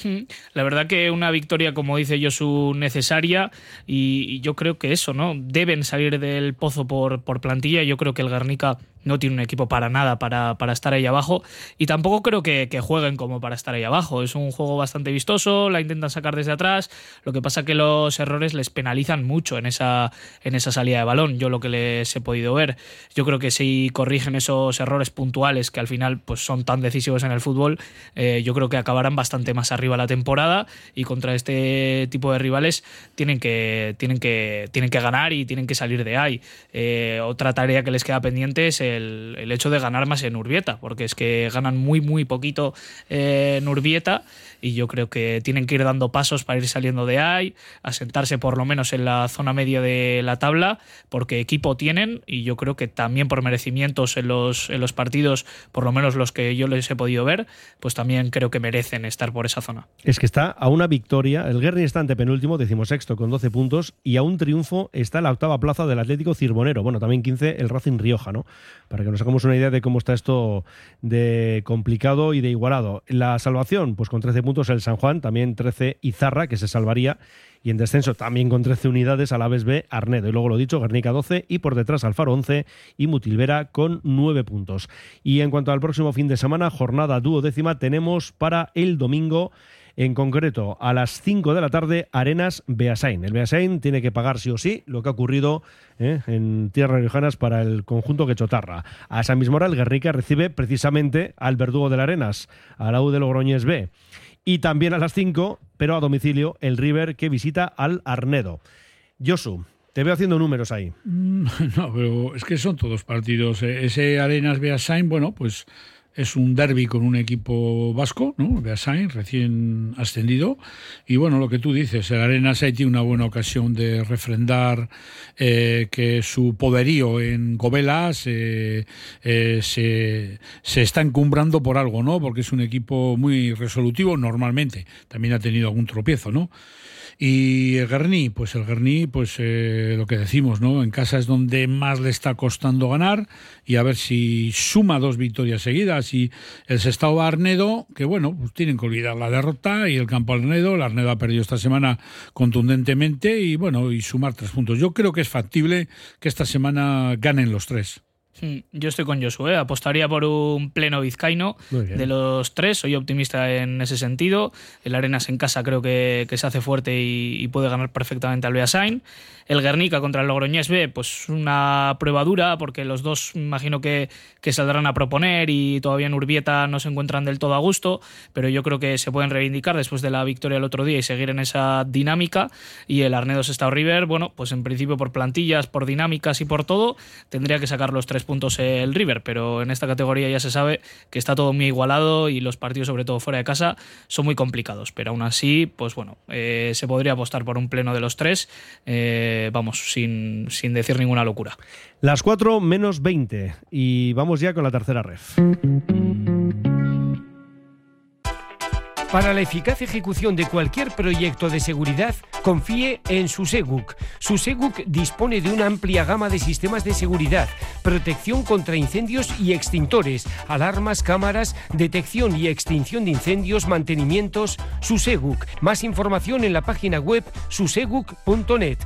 Mm, La verdad que una victoria, como dice Josu, necesaria y, y yo creo que eso, ¿no? Deben salir del pozo por, por plantilla. Yo creo que el Guernica no tiene un equipo para nada para, para estar ahí abajo y tampoco creo que, jueguen como para estar ahí abajo. Es un juego bastante vistoso, la intentan sacar desde atrás. Lo que pasa que los errores les penalizan mucho en esa, en esa salida de balón. Yo lo que les he podido ver, yo creo que si corrigen esos errores puntuales que al final pues son tan decisivos en el fútbol, eh, yo creo que acabarán bastante más arriba la temporada y contra este tipo de rivales tienen que, tienen que, tienen que ganar y tienen que salir de ahí. Eh, otra tarea que les queda pendiente es el, el hecho de ganar más en Urbieta, porque es que ganan muy, muy poquito eh, en Urbieta y yo creo que tienen que ir dando pasos para ir saliendo de ahí, asentarse por lo menos en la zona media de la tabla, porque equipo tienen y yo creo que también por merecimientos en los, en los partidos, por lo menos los que yo les he podido ver, pues también creo que merecen estar por esa zona. Es que está a una victoria, el Guerni está ante penúltimo, decimosexto con 12 puntos y a un triunfo está la octava plaza del Atlético Cirbonero. Bueno, también 15 el Racing Rioja, ¿no? Para que nos hagamos una idea de cómo está esto de complicado y de igualado. La salvación, pues con 13 puntos el San Juan, también 13 Izarra, que se salvaría. Y en descenso también con 13 unidades a la vez B Arnedo. Y luego lo dicho, Guernica 12 y por detrás Alfaro 11 y Mutilvera con 9 puntos. Y en cuanto al próximo fin de semana, jornada duodécima, tenemos para el domingo en concreto, a las 5 de la tarde, Arenas Beasain. El Beasain tiene que pagar sí o sí lo que ha ocurrido ¿eh? en tierras riojanas para el conjunto Quechotarra. A esa misma hora, el Guernica recibe precisamente al verdugo del Arenas, a la U de Logroñés B. Y también a las 5, pero a domicilio, el River que visita al Arnedo. Josu, te veo haciendo números ahí. Mm, No, pero es que son todos partidos. Eh, Ese Arenas Beasain, bueno, pues es un derby con un equipo vasco, ¿no? Beasain, recién ascendido. Y bueno, lo que tú dices, el Arenas ahí tiene una buena ocasión de refrendar eh, que su poderío en Govelas eh, eh, se, se está encumbrando por algo, ¿no? Porque es un equipo muy resolutivo normalmente. También ha tenido algún tropiezo, ¿no? Y el Guerní, pues el Guerní, pues eh, lo que decimos, ¿no? En casa es donde más le está costando ganar y a ver si suma dos victorias seguidas. Y el Sestao Arnedo, que bueno, pues tienen que olvidar la derrota y el campo Arnedo. El Arnedo ha perdido esta semana contundentemente y bueno, y sumar tres puntos. Yo creo que es factible que esta semana ganen los tres. Mm, Yo estoy con Josué, apostaría por un pleno vizcaíno de los tres, soy optimista en ese sentido. El Arenas en casa creo que, que se hace fuerte y, y puede ganar perfectamente al Beasain. El Guernica contra el Logroñés B, pues una prueba dura, porque los dos imagino que, que saldrán a proponer y todavía en Urbieta no se encuentran del todo a gusto, pero yo creo que se pueden reivindicar después de la victoria el otro día y seguir en esa dinámica. Y el Arnedo Sestao River, bueno, pues en principio por plantillas, por dinámicas y por todo, tendría que sacar los tres puntos el River, pero en esta categoría ya se sabe que está todo muy igualado y los partidos, sobre todo fuera de casa, son muy complicados. Pero aún así, pues bueno, eh, se podría apostar por un pleno de los tres, eh, vamos, sin, sin decir ninguna locura. Las 4 menos 20 y vamos ya con la tercera ref. Para la eficaz ejecución de cualquier proyecto de seguridad, confíe en Suseguk. Suseguk dispone de una amplia gama de sistemas de seguridad, protección contra incendios y extintores, alarmas, cámaras, detección y extinción de incendios, mantenimientos. Suseguk. Más información en la página web suseguk.net.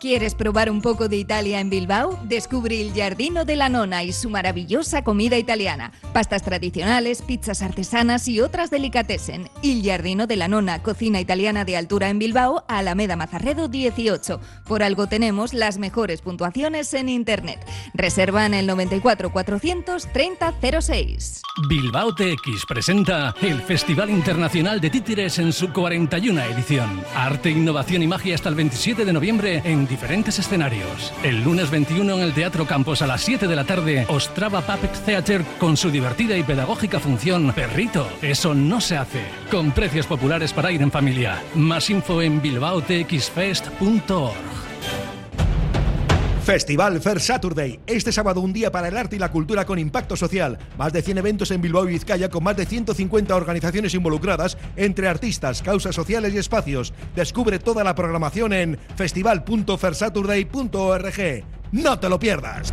¿Quieres probar un poco de Italia en Bilbao? Descubre el Giardino de la Nona y su maravillosa comida italiana. Pastas tradicionales, pizzas artesanas y otras delicatessen. Il Giardino de la Nona, cocina italiana de altura en Bilbao, Alameda Mazarredo 18. Por algo tenemos las mejores puntuaciones en Internet. Reserva en el 94 430 06. Bilbao TX presenta el Festival Internacional de Títeres en su 41 edición. Arte, innovación y magia hasta el 27 de noviembre en diferentes escenarios. El lunes 21 en el Teatro Campos a las 7 de la tarde, Ostrava Puppet Theater con su divertida y pedagógica función Perrito. Eso no se hace. Con precios populares para ir en familia. Más info en bilbaotxfest.org. Festival Fair Saturday. Este sábado un día para el arte y la cultura con impacto social. Más de 100 eventos en Bilbao y Vizcaya con más de 150 organizaciones involucradas entre artistas, causas sociales y espacios. Descubre toda la programación en festival.fersaturday.org. No te lo pierdas.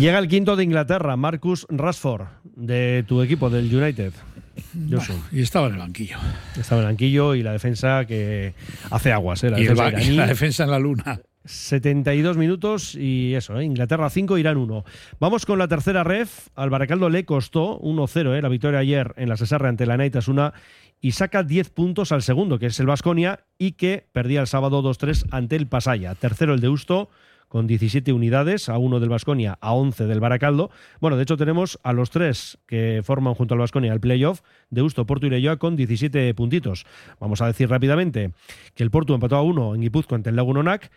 Llega el quinto de Inglaterra, Marcus Rashford, de tu equipo, del United. Josu. Y estaba en el banquillo. Estaba en el banquillo y la defensa que hace aguas. ¿eh? La, Y el defensa y iraní. la defensa en la luna. 72 minutos y eso, ¿eh? Inglaterra 5, Irán 1. Vamos con la tercera ref. Al Baracaldo le costó 1-0 ¿eh? la victoria ayer en la Cesarre ante la Naitasuna y saca 10 puntos al segundo, que es el Vasconia, y que perdía el sábado 2-3 ante el Pasaya. Tercero el Deusto con 17 unidades, a 1 del Vasconia, a 11 del Baracaldo. Bueno, de hecho tenemos a los tres que forman junto al Vasconia el playoff, Deusto, Porto y Leioa con 17 puntitos. Vamos a decir rápidamente que el Porto empató a 1 en Guipúzcoa ante el Lagunonac,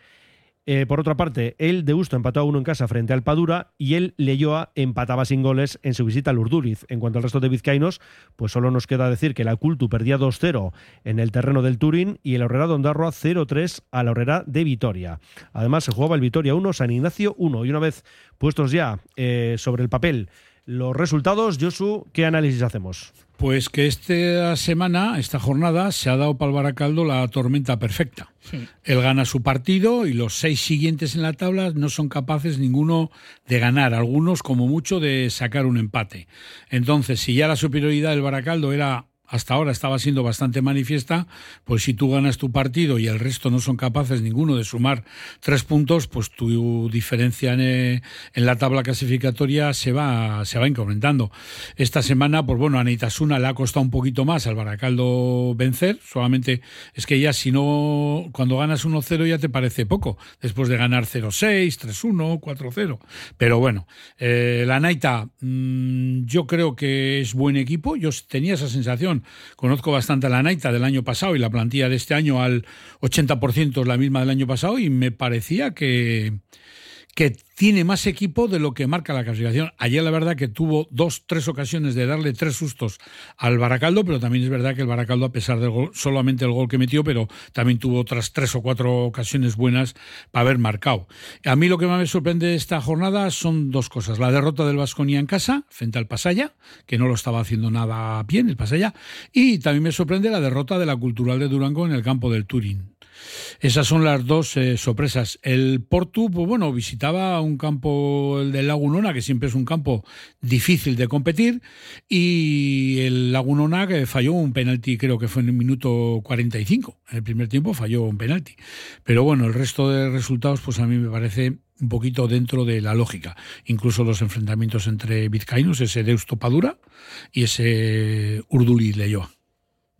eh, por otra parte, el Deusto empató a uno en casa frente al Padura y el Leyoa empataba sin goles en su visita al Urduriz. En cuanto al resto de vizcaínos, pues solo nos queda decir que la Cultu perdía 2-0 en el terreno del Turín y el Horrera Dondarroa 0-3 a la Horrera de Vitoria. Además, se jugaba el Vitoria 1, San Ignacio 1. Y una vez puestos ya eh, sobre el papel los resultados, Josu, ¿qué análisis hacemos? Pues que esta semana, esta jornada, se ha dado para el Baracaldo la tormenta perfecta. Él gana su partido y los seis siguientes en la tabla no son capaces ninguno de ganar, algunos como mucho de sacar un empate. Entonces, si ya la superioridad del Baracaldo era hasta ahora estaba siendo bastante manifiesta, pues si tú ganas tu partido y el resto no son capaces ninguno de sumar tres puntos, pues tu diferencia en, eh, en la tabla clasificatoria se va, se va incrementando. Esta semana, pues bueno, a Neitasuna le ha costado un poquito más al Baracaldo vencer, solamente es que ya si no, cuando ganas 1-0 ya te parece poco, después de ganar 0-6, 3-1, 4-0. Pero bueno, eh, la Naita, mm, yo creo que es buen equipo, yo tenía esa sensación, conozco bastante a la Naita del año pasado y la plantilla de este año al 80% es la misma del año pasado y me parecía que que tiene más equipo de lo que marca la clasificación. Ayer la verdad que tuvo dos, tres ocasiones de darle tres sustos al Baracaldo, pero también es verdad que el Baracaldo, a pesar del gol, solamente el gol que metió, pero también tuvo otras tres o cuatro ocasiones buenas para haber marcado. A mí lo que más me sorprende de esta jornada son dos cosas. La derrota del Vasconia en casa, frente al Pasaya, que no lo estaba haciendo nada bien el Pasaya, y también me sorprende la derrota de la Cultural de Durango en el campo del Turín. Esas son las dos eh, sorpresas. El Portu, pues bueno, visitaba un campo, el del Lagunona, que siempre es un campo difícil de competir, y el Lagunona que falló un penalti, creo que fue en el minuto 45. En el primer tiempo falló un penalti. Pero bueno, el resto de resultados, pues a mí me parece un poquito dentro de la lógica. Incluso los enfrentamientos entre vizcaínos, ese Deusto Padura y ese Urduli Leyoa.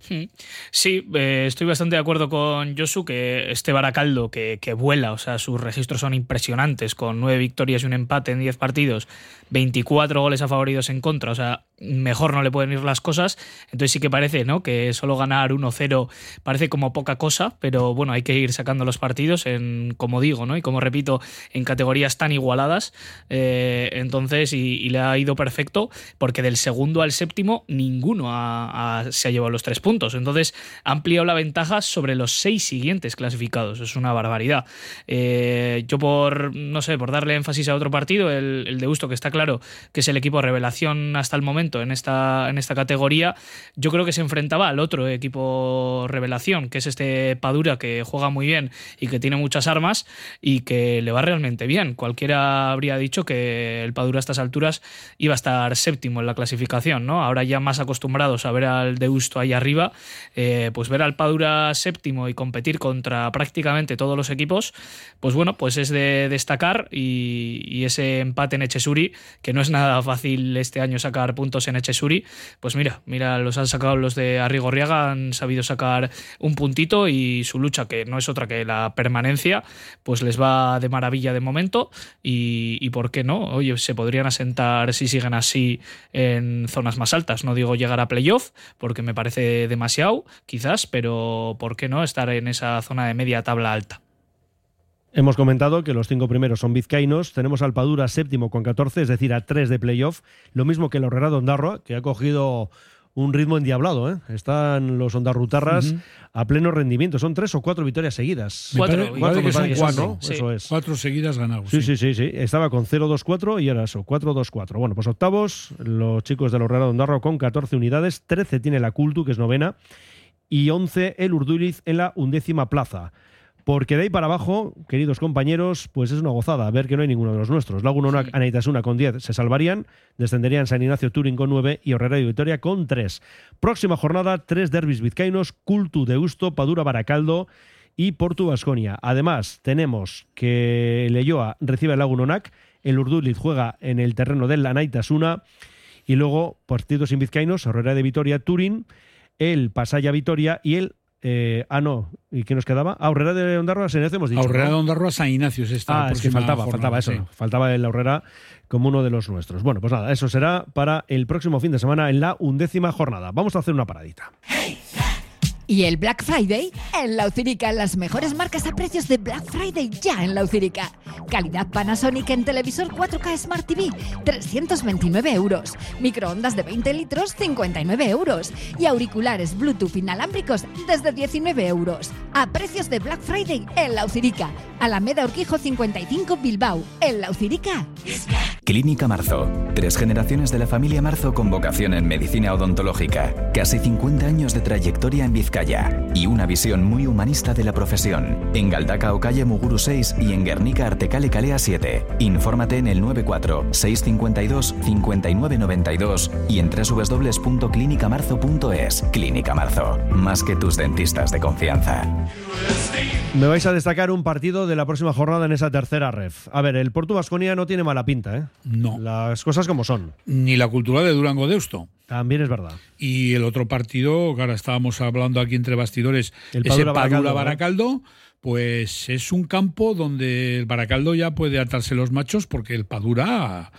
Hmm. Sí, eh, estoy bastante de acuerdo con Josu que este Baracaldo que, que vuela, o sea, sus registros son impresionantes, con nueve victorias y un empate en diez partidos, 24 goles a favor en contra, o sea, mejor no le pueden ir las cosas. Entonces sí que parece, ¿no? Que solo ganar 1-0 parece como poca cosa, pero bueno, hay que ir sacando los partidos en, como digo, ¿no? Y como repito, en categorías tan igualadas. Eh, entonces, y, le ha ido perfecto, porque del segundo al séptimo ninguno ha- se ha llevado los tres puntos. Entonces, ha ampliado la ventaja sobre los seis siguientes clasificados. Es una barbaridad. Eh, yo por, no sé, por darle énfasis a otro partido, el, el de Usto, que está claro que es el equipo revelación hasta el momento en esta, en esta categoría, yo creo que se enfrentaba al otro equipo revelación, que es este Padura, que juega muy bien y que tiene muchas armas y que le va realmente bien. Cualquiera habría dicho que el Padura a estas alturas iba a estar séptimo en la clasificación, ¿no? Ahora ya más acostumbrados a ver al Deusto ahí arriba, eh, pues ver al Padura séptimo y competir contra prácticamente todos los equipos, pues bueno, pues es de destacar y, ese empate en Echesuri, que no es nada fácil este año sacar puntos en Echesuri, pues mira, mira, los han sacado los de Arrigorriaga, han sabido sacar un puntito y su lucha, que no es otra que la permanencia, pues les va de maravilla de momento y, y por qué no, oye, se podrían asentar si siguen así en zonas más altas, no digo llegar a playoff, porque me parece demasiado, quizás, pero ¿por qué no estar en esa zona de media tabla alta? Hemos comentado que los cinco primeros son vizcaínos. Tenemos al Padura séptimo con 14, es decir, a 3 de playoff. Lo mismo que el Horrera de Ondarroa, que ha cogido un ritmo endiablado. ¿eh? Están los ondarrutarras Ujú. a pleno rendimiento. Son tres o cuatro victorias seguidas. Me pare- me son cuatro. ¿no? Eso es. Cuatro seguidas ganados. Sí, sí, sí, sí. Estaba con 0-2-4 y ahora eso, 4-2-4. Bueno, pues octavos, los chicos del Horrera de Ondarroa con 14 unidades, 13 tiene la Cultu, que es novena, y 11 el Urduliz en la undécima plaza. Porque de ahí para abajo, queridos compañeros, pues es una gozada ver que no hay ninguno de los nuestros. Laguna sí. Anaitasuna con 10 se salvarían, descenderían San Ignacio Turín con 9 y Horrera y Vitoria con 3. Próxima jornada, tres derbis vizcaínos, Cultu de Usto, Padura Baracaldo y Portu Basconia. Además, tenemos que Leyoa recibe el Lagunonac, el Urduliz juega en el terreno del Anaitasuna y luego partidos sin vizcaínos, Horrera de Vitoria, Turín, el Pasaya Vitoria y el eh, ah, no. ¿Y qué nos quedaba? Ah, Horrera de Ondarroa, se hemos dicho. Horrera ¿no? de Ondarroa, San Ignacio es esta. Ah, es que faltaba, jornada, faltaba eso. sí. Faltaba el Horrera como uno de los nuestros. Bueno, pues nada, eso será para el próximo fin de semana en la undécima jornada. Vamos a hacer una paradita. Y el Black Friday en la Ucirica. Las mejores marcas a precios de Black Friday ya en la Ucirica. Calidad Panasonic en televisor 4K Smart TV, 329 euros. Microondas de 20 litros, 59 euros. Y auriculares Bluetooth inalámbricos desde 19 euros. A precios de Black Friday en la Ucirica. Alameda Urquijo 55 Bilbao. En la Ucirica. Clínica Marzo. Tres generaciones de la familia Marzo con vocación en medicina odontológica. Casi 50 años de trayectoria en Vizcaya y una visión muy humanista de la profesión. En Galdacao calle Muguru 6 y en Guernica Artecale Calea 7. Infórmate en el 94 652 5992 y en www.clinicamarzo.es. Clínica Marzo. Más que tus dentistas de confianza. Me vais a destacar un partido de la próxima jornada en esa tercera ref. A ver, el Porto Vasconia no tiene mala pinta, ¿eh? No. Las cosas como son. Ni la cultura de Durango Deusto. También es verdad. Y el otro partido, que ahora estábamos hablando aquí entre bastidores, El ese Padura Padura Baracaldo, Baracaldo, pues es un campo donde el Baracaldo ya puede atarse los machos porque el Padura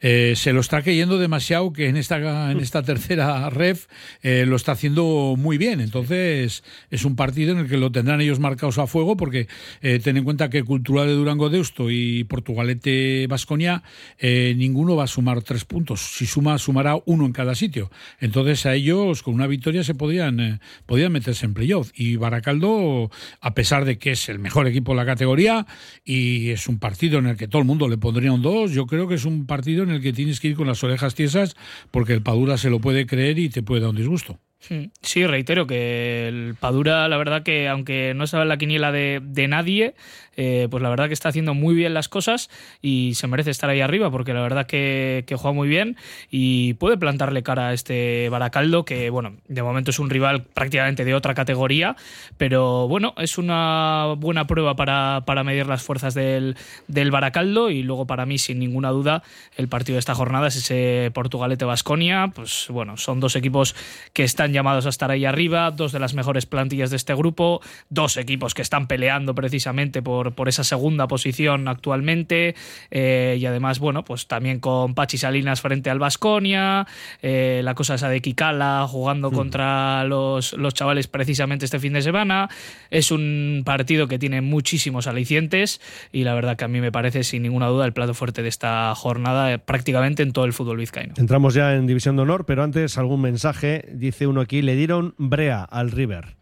eh, se lo está creyendo demasiado que en esta, en esta tercera ref eh, lo está haciendo muy bien. Entonces es un partido en el que lo tendrán ellos marcados a fuego porque eh, ten en cuenta que Cultural de Durango Deusto y Portugalete Vasconia eh, ninguno va a sumar tres puntos. Si suma, sumará uno en cada sitio. Entonces a ellos con una victoria se podían, eh, meterse en playoff. Y Baracaldo, a pesar de que es el mejor equipo de la categoría y es un partido en el que todo el mundo le pondría un 2, yo creo que es un partido en el que tienes que ir con las orejas tiesas porque el Padura se lo puede creer y te puede dar un disgusto. Sí, reitero que el Padura, la verdad que aunque no estaba en la quiniela de, de nadie, eh, pues la verdad que está haciendo muy bien las cosas y se merece estar ahí arriba porque la verdad que, que juega muy bien y puede plantarle cara a este Baracaldo que, bueno, de momento es un rival prácticamente de otra categoría, pero bueno, es una buena prueba para, para medir las fuerzas del, del Baracaldo y luego para mí, sin ninguna duda, el partido de esta jornada es ese Portugalete-Basconia, pues bueno, son dos equipos que están están llamados a estar ahí arriba, dos de las mejores plantillas de este grupo, dos equipos que están peleando precisamente por, por esa segunda posición actualmente, eh, y además, bueno, pues también con Pachi Salinas frente al Vasconia, la cosa esa de Kikala jugando contra los, los chavales precisamente este fin de semana. Es un partido que tiene muchísimos alicientes y la verdad que a mí me parece sin ninguna duda el plato fuerte de esta jornada eh, prácticamente en todo el fútbol vizcaíno. Entramos ya en División de Honor, pero antes algún mensaje. Dice aquí, le dieron brea al River.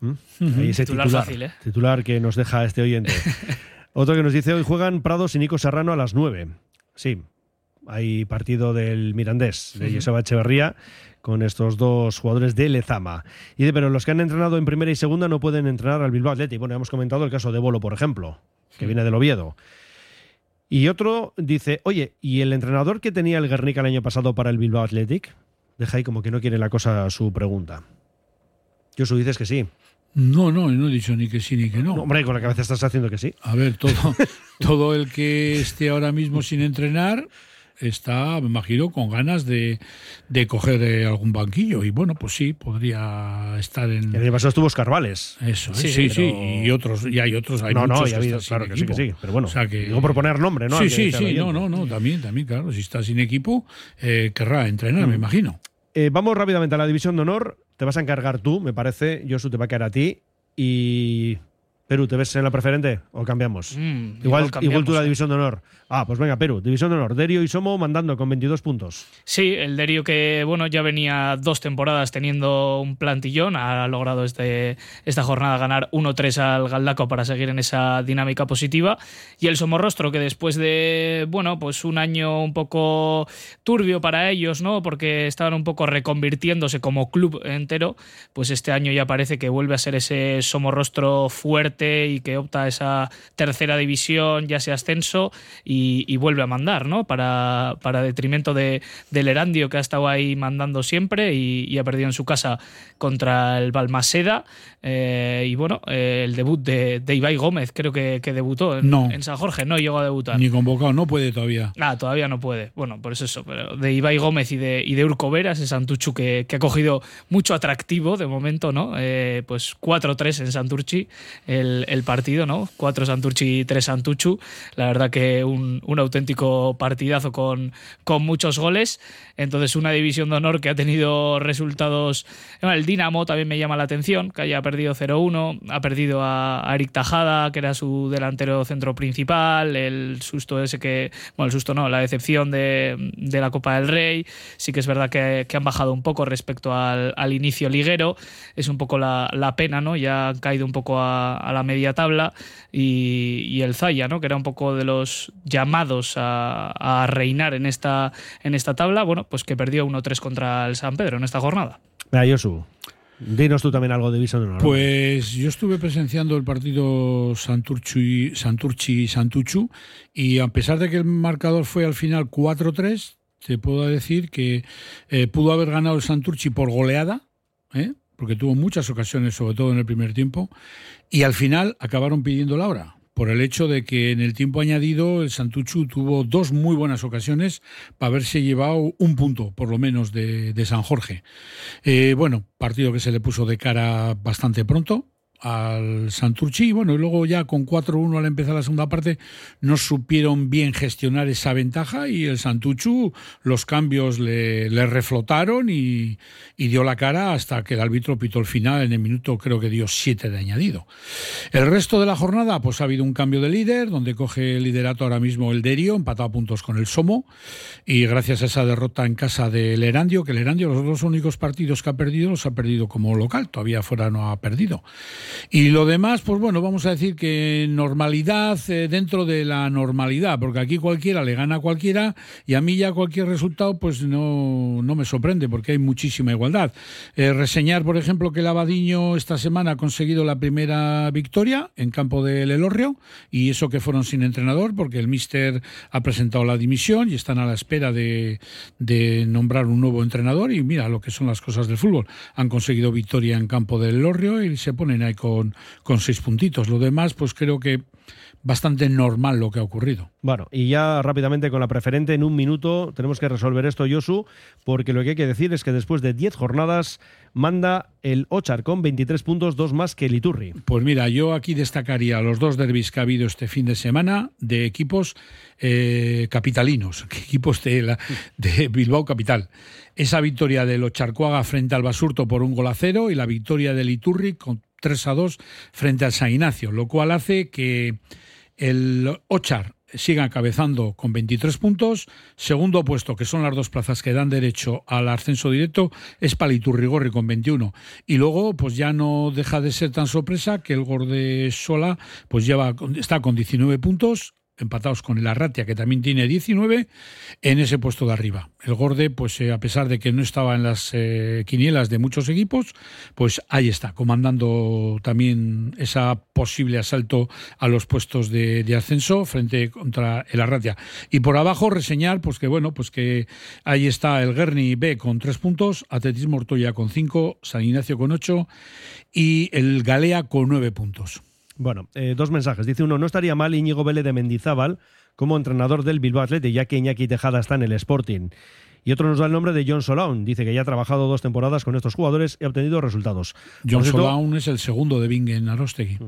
¿Mm? Ahí ese Titular titular, fácil, ¿eh? titular que nos deja este oyente. Otro que nos dice, hoy juegan Prados y Nico Serrano a las 9. Sí, hay partido del Mirandés, de. Joseba Echeverría, con estos dos jugadores de Lezama. Y dice, pero los que han entrenado en primera y segunda no pueden entrenar al Bilbao Athletic. Bueno, hemos comentado el caso de Bolo, por ejemplo, que viene del Oviedo. Y otro dice, oye, ¿y el entrenador que tenía el Guernica el año pasado para el Bilbao Athletic? Deja ahí como que no quiere la cosa su pregunta. Josu, dices que sí. No, no, no he dicho ni que sí ni que no. No, hombre, con la cabeza estás haciendo que sí. A ver, todo, todo el que esté ahora mismo sin entrenar está, me imagino, con ganas de, de coger eh, algún banquillo. Y bueno, pues sí, podría estar en. El año pasado estuvo Escarvales. Eso, Sí, sí, sí, pero- sí, Y otros, y hay otros, hay No, no, muchos ya ha habido- claro que sí, que sí, pero bueno, O sea que, digo por poner nombre, ¿no? Sí, sí, sí, no, no, no, también, también, claro. Si está sin equipo, eh, querrá entrenar, Mm. me imagino. Eh, vamos rápidamente a la división de honor. Te vas a encargar tú, me parece. Josu te va a caer a ti. Y. Perú, ¿te ves en la preferente o cambiamos? Mm, igual, cambiamos, igual tú la división de honor. Ah, pues venga, Perú, división de honor. Derio y Somo mandando con 22 puntos. Sí, el Derio que bueno ya venía dos temporadas teniendo un plantillón, ha logrado este, esta jornada ganar 1-3 al Galdaco para seguir en esa dinámica positiva. Y el Somorrostro que después de bueno pues un año un poco turbio para ellos, ¿no? Porque estaban un poco reconvirtiéndose como club entero, pues este año ya parece que vuelve a ser ese Somorrostro fuerte y que opta a esa tercera división, ya sea ascenso y, y vuelve a mandar, ¿no? Para, para detrimento de, del Erandio que ha estado ahí mandando siempre y, y ha perdido en su casa contra el Balmaseda. Eh, y bueno, eh, el debut de, de Ibai Gómez, creo que, que debutó en, No. en San Jorge, no llegó a debutar. Ni convocado, no puede todavía. Ah, todavía no puede. Bueno, por eso eso. Pero de Ibai Gómez y de, y de Urco Vera, ese Santuchu que, que ha cogido mucho atractivo de momento, ¿no? Eh, pues 4-3 en Santurchi el, el partido, ¿no? 4 Santurchi, 3 Santuchu. La verdad que un, un auténtico partidazo con, con muchos goles. Entonces, una división de honor que ha tenido resultados. El Dinamo también me llama la atención, que haya perdido 0-1. Ha perdido a, a Eric Tajada, que era su delantero centro principal. El susto ese que. Bueno, el susto no, la decepción de, de la Copa del Rey. Sí que es verdad que, que han bajado un poco respecto al, al inicio liguero. Es un poco la, la pena, ¿no? Ya han caído un poco a, a la media tabla. Y, y el Zaya, ¿no? Que era un poco de los llamados a, a reinar en esta, en esta tabla. Bueno, pues que perdió 1-3 contra el San Pedro en esta jornada. Josu, dinos tú también algo de división de honor. Pues yo estuve presenciando el partido Santurchi, Santurchi Santuchu y a pesar de que el marcador fue al final 4-3, te puedo decir que eh, pudo haber ganado el Santurchi por goleada, ¿eh? Porque tuvo muchas ocasiones, sobre todo en el primer tiempo, y al final acabaron pidiendo la hora. Por el hecho de que en el tiempo añadido el Santuchu tuvo dos muy buenas ocasiones para haberse llevado un punto, por lo menos, de, San Jorge. Eh, bueno, partido que se le puso de cara bastante pronto al Santurchi. Bueno, y luego ya con 4-1 al empezar la segunda parte no supieron bien gestionar esa ventaja y el Santuchu los cambios le, reflotaron y, y dio la cara hasta que el árbitro pitó el final en el minuto creo que dio 7 de añadido. El resto de la jornada pues ha habido un cambio de líder donde coge el liderato ahora mismo el Derio, empatado a puntos con el Somo y gracias a esa derrota en casa del Erandio, que el Erandio los dos únicos partidos que ha perdido los ha perdido como local, todavía fuera no ha perdido. Y lo demás, pues bueno, vamos a decir que normalidad eh, dentro de la normalidad, porque aquí cualquiera le gana a cualquiera y a mí ya cualquier resultado pues no, no me sorprende porque hay muchísima igualdad. Eh, reseñar, por ejemplo, que el Abadiño esta semana ha conseguido la primera victoria en campo del Elorrio y eso que fueron sin entrenador porque el míster ha presentado la dimisión y están a la espera de, nombrar un nuevo entrenador y mira lo que son las cosas del fútbol. Han conseguido victoria en campo del Elorrio y se ponen ahí con, con seis puntitos. Lo demás, pues creo que bastante normal lo que ha ocurrido. Bueno, y ya rápidamente con la preferente, en un minuto tenemos que resolver esto, Josu, porque lo que hay que decir es que después de 10 jornadas manda el Ochar con 23 puntos, dos más que el Iturri. Pues mira, yo aquí destacaría los dos derbis que ha habido este fin de semana de equipos eh, capitalinos, equipos de, la, de Bilbao Capital. Esa victoria del Ocharcuaga frente al Basurto por un gol a cero y la victoria del Iturri con 3 a 2 frente al San Ignacio, lo cual hace que el Ochar siga encabezando con 23 puntos. Segundo puesto, que son las dos plazas que dan derecho al ascenso directo, es Paliturrigorri con 21. Y luego, pues ya no deja de ser tan sorpresa que el Gorde Sola pues lleva, está con 19 puntos empatados con el Arratia, que también tiene 19, en ese puesto de arriba. El Gorde, pues eh, a pesar de que no estaba en las eh, quinielas de muchos equipos, pues ahí está, comandando también ese posible asalto a los puestos de, ascenso frente contra el Arratia. Y por abajo reseñar, pues que bueno, pues que ahí está el Guerni B con 3 puntos, Atletismo Ortoya con 5, San Ignacio con 8 y el Galea con 9 puntos. Bueno, eh, dos mensajes. Dice uno, no estaría mal Íñigo Vélez de Mendizábal como entrenador del Bilbao Athletic, ya que Iñaki Tejada está en el Sporting. Y otro nos da el nombre de John Solaun. Dice que ya ha trabajado dos temporadas con estos jugadores y ha obtenido resultados. John cierto, Solaun es el segundo de Bingen Arostegui.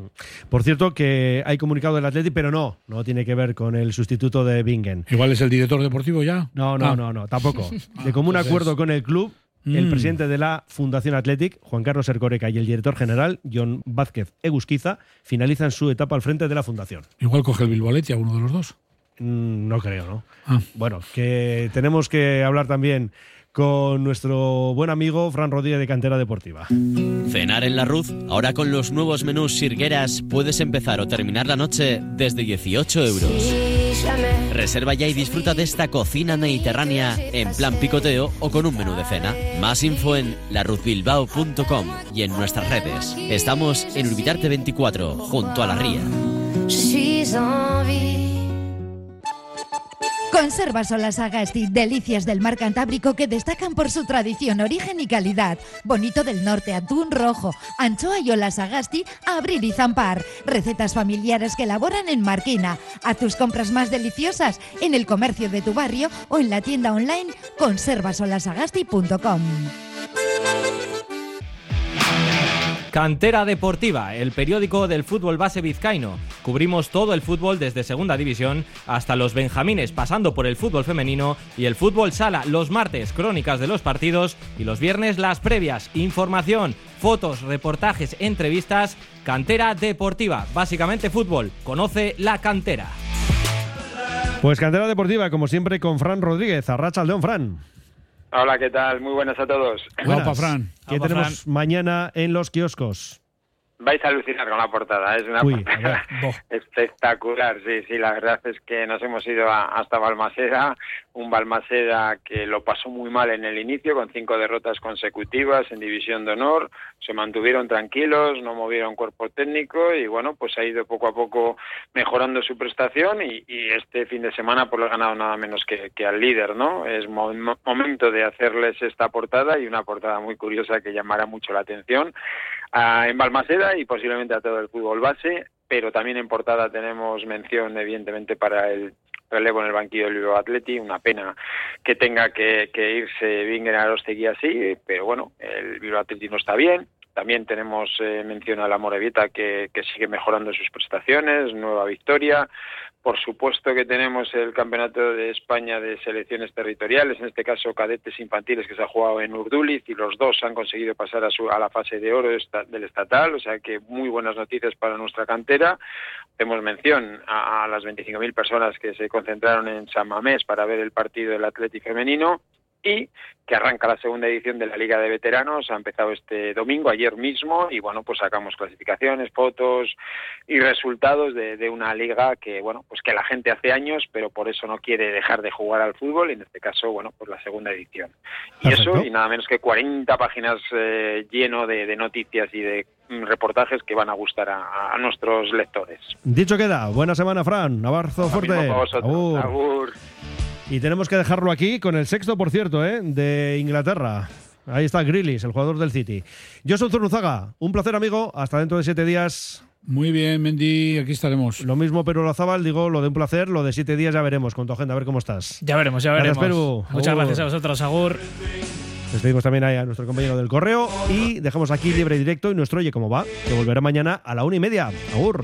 Por cierto, que hay comunicado del Athletic, pero no, no tiene que ver con el sustituto de Bingen. Igual es el director deportivo ya. No, no, ah. no, no, tampoco. De común Entonces- acuerdo con el club, el Mm. presidente de la Fundación Athletic, Juan Carlos Ercoreca, y el director general, John Vázquez Egusquiza, finalizan su etapa al frente de la fundación. Igual coge el Bilbao Athletic a uno de los dos. Mm, No creo, ¿no? Ah. Bueno, que tenemos que hablar también con nuestro buen amigo Fran Rodríguez de Cantera Deportiva. Cenar en la Ruz, ahora con los nuevos menús Sirgueras puedes empezar o terminar la noche desde 18 euros. Reserva ya y disfruta de esta cocina mediterránea en plan picoteo o con un menú de cena. Más info en laruzbilbao.com y en nuestras redes. Estamos en Urbitarte 24, junto a la ría. Conservas Olas Agasti, delicias del mar Cantábrico que destacan por su tradición, origen y calidad. Bonito del Norte, atún rojo, anchoa y olas Agasti, a abrir y zampar. Recetas familiares que elaboran en Marquina. Haz tus compras más deliciosas en el comercio de tu barrio o en la tienda online conservasolasagasti.com. Cantera Deportiva, el periódico del fútbol base vizcaíno. Cubrimos todo el fútbol desde Segunda División hasta los Benjamines, pasando por el fútbol femenino y el fútbol sala. Los martes, crónicas de los partidos y los viernes, las previas. Información, fotos, reportajes, entrevistas. Cantera Deportiva, básicamente fútbol. Conoce la cantera. Pues Cantera Deportiva, como siempre, con Fran Rodríguez. Arracha León, Fran. Hola, ¿qué tal? Muy buenas a todos. Buenas. ¿Qué tenemos mañana en los kioscos? Vais a alucinar con la portada, es una Uy, portada espectacular, sí, sí, la verdad es que nos hemos ido a- hasta Balmaseda, un Balmaseda que lo pasó muy mal en el inicio, con cinco derrotas consecutivas en División de Honor, se mantuvieron tranquilos, no movieron cuerpo técnico y bueno, pues ha ido poco a poco mejorando su prestación y, este fin de semana pues lo ha ganado nada menos que, al líder, ¿no? Es mo- mo- momento de hacerles esta portada y una portada muy curiosa que llamará mucho la atención a- en Balmaseda y posiblemente a todo el fútbol base, pero también en portada tenemos mención evidentemente para el relevo en el banquillo del Bilbao Atleti, una pena que tenga que, que irse Bingen Arostegui así, pero bueno, el Bilbao Atleti no está bien. También tenemos eh, mención a la Morevieta que, que sigue mejorando sus prestaciones, nueva victoria. Por supuesto que tenemos el Campeonato de España de Selecciones Territoriales, en este caso cadetes infantiles que se ha jugado en Urduliz y los dos han conseguido pasar a, su, a la fase de oro del estatal, o sea que muy buenas noticias para nuestra cantera. Hacemos mención a, a las 25.000 personas que se concentraron en San Mamés para ver el partido del Atlético femenino y que arranca la segunda edición de la Liga de Veteranos. Ha empezado este domingo, ayer mismo, y bueno, pues sacamos clasificaciones, fotos y resultados de, de una liga que, bueno, pues que la gente hace años, pero por eso no quiere dejar de jugar al fútbol, y en este caso, bueno, pues la segunda edición. Y Perfecto. eso, y nada menos que 40 páginas eh, lleno de, de noticias y de mm, reportajes que van a gustar a, a nuestros lectores. Dicho queda, buena semana, Fran. Abrazo Lo fuerte. Agur. Agur. Y tenemos que dejarlo aquí con el sexto, por cierto, ¿eh? de Inglaterra. Ahí está Grealish, el jugador del City. Yo soy Zuruzaga. Un placer, amigo. Hasta dentro de siete días. Muy bien, Mendy, aquí estaremos. Lo mismo, Perú Lazábal, digo, lo de un placer, lo de siete días ya veremos con tu agenda, a ver cómo estás. Ya veremos, ya Gracias, veremos. Perú. Muchas Agur. gracias a vosotros, Agur. Despedimos también ahí a nuestro compañero del correo y dejamos aquí libre y directo y nuestro Oye Cómo Va, que volverá mañana a la una y media. Agur.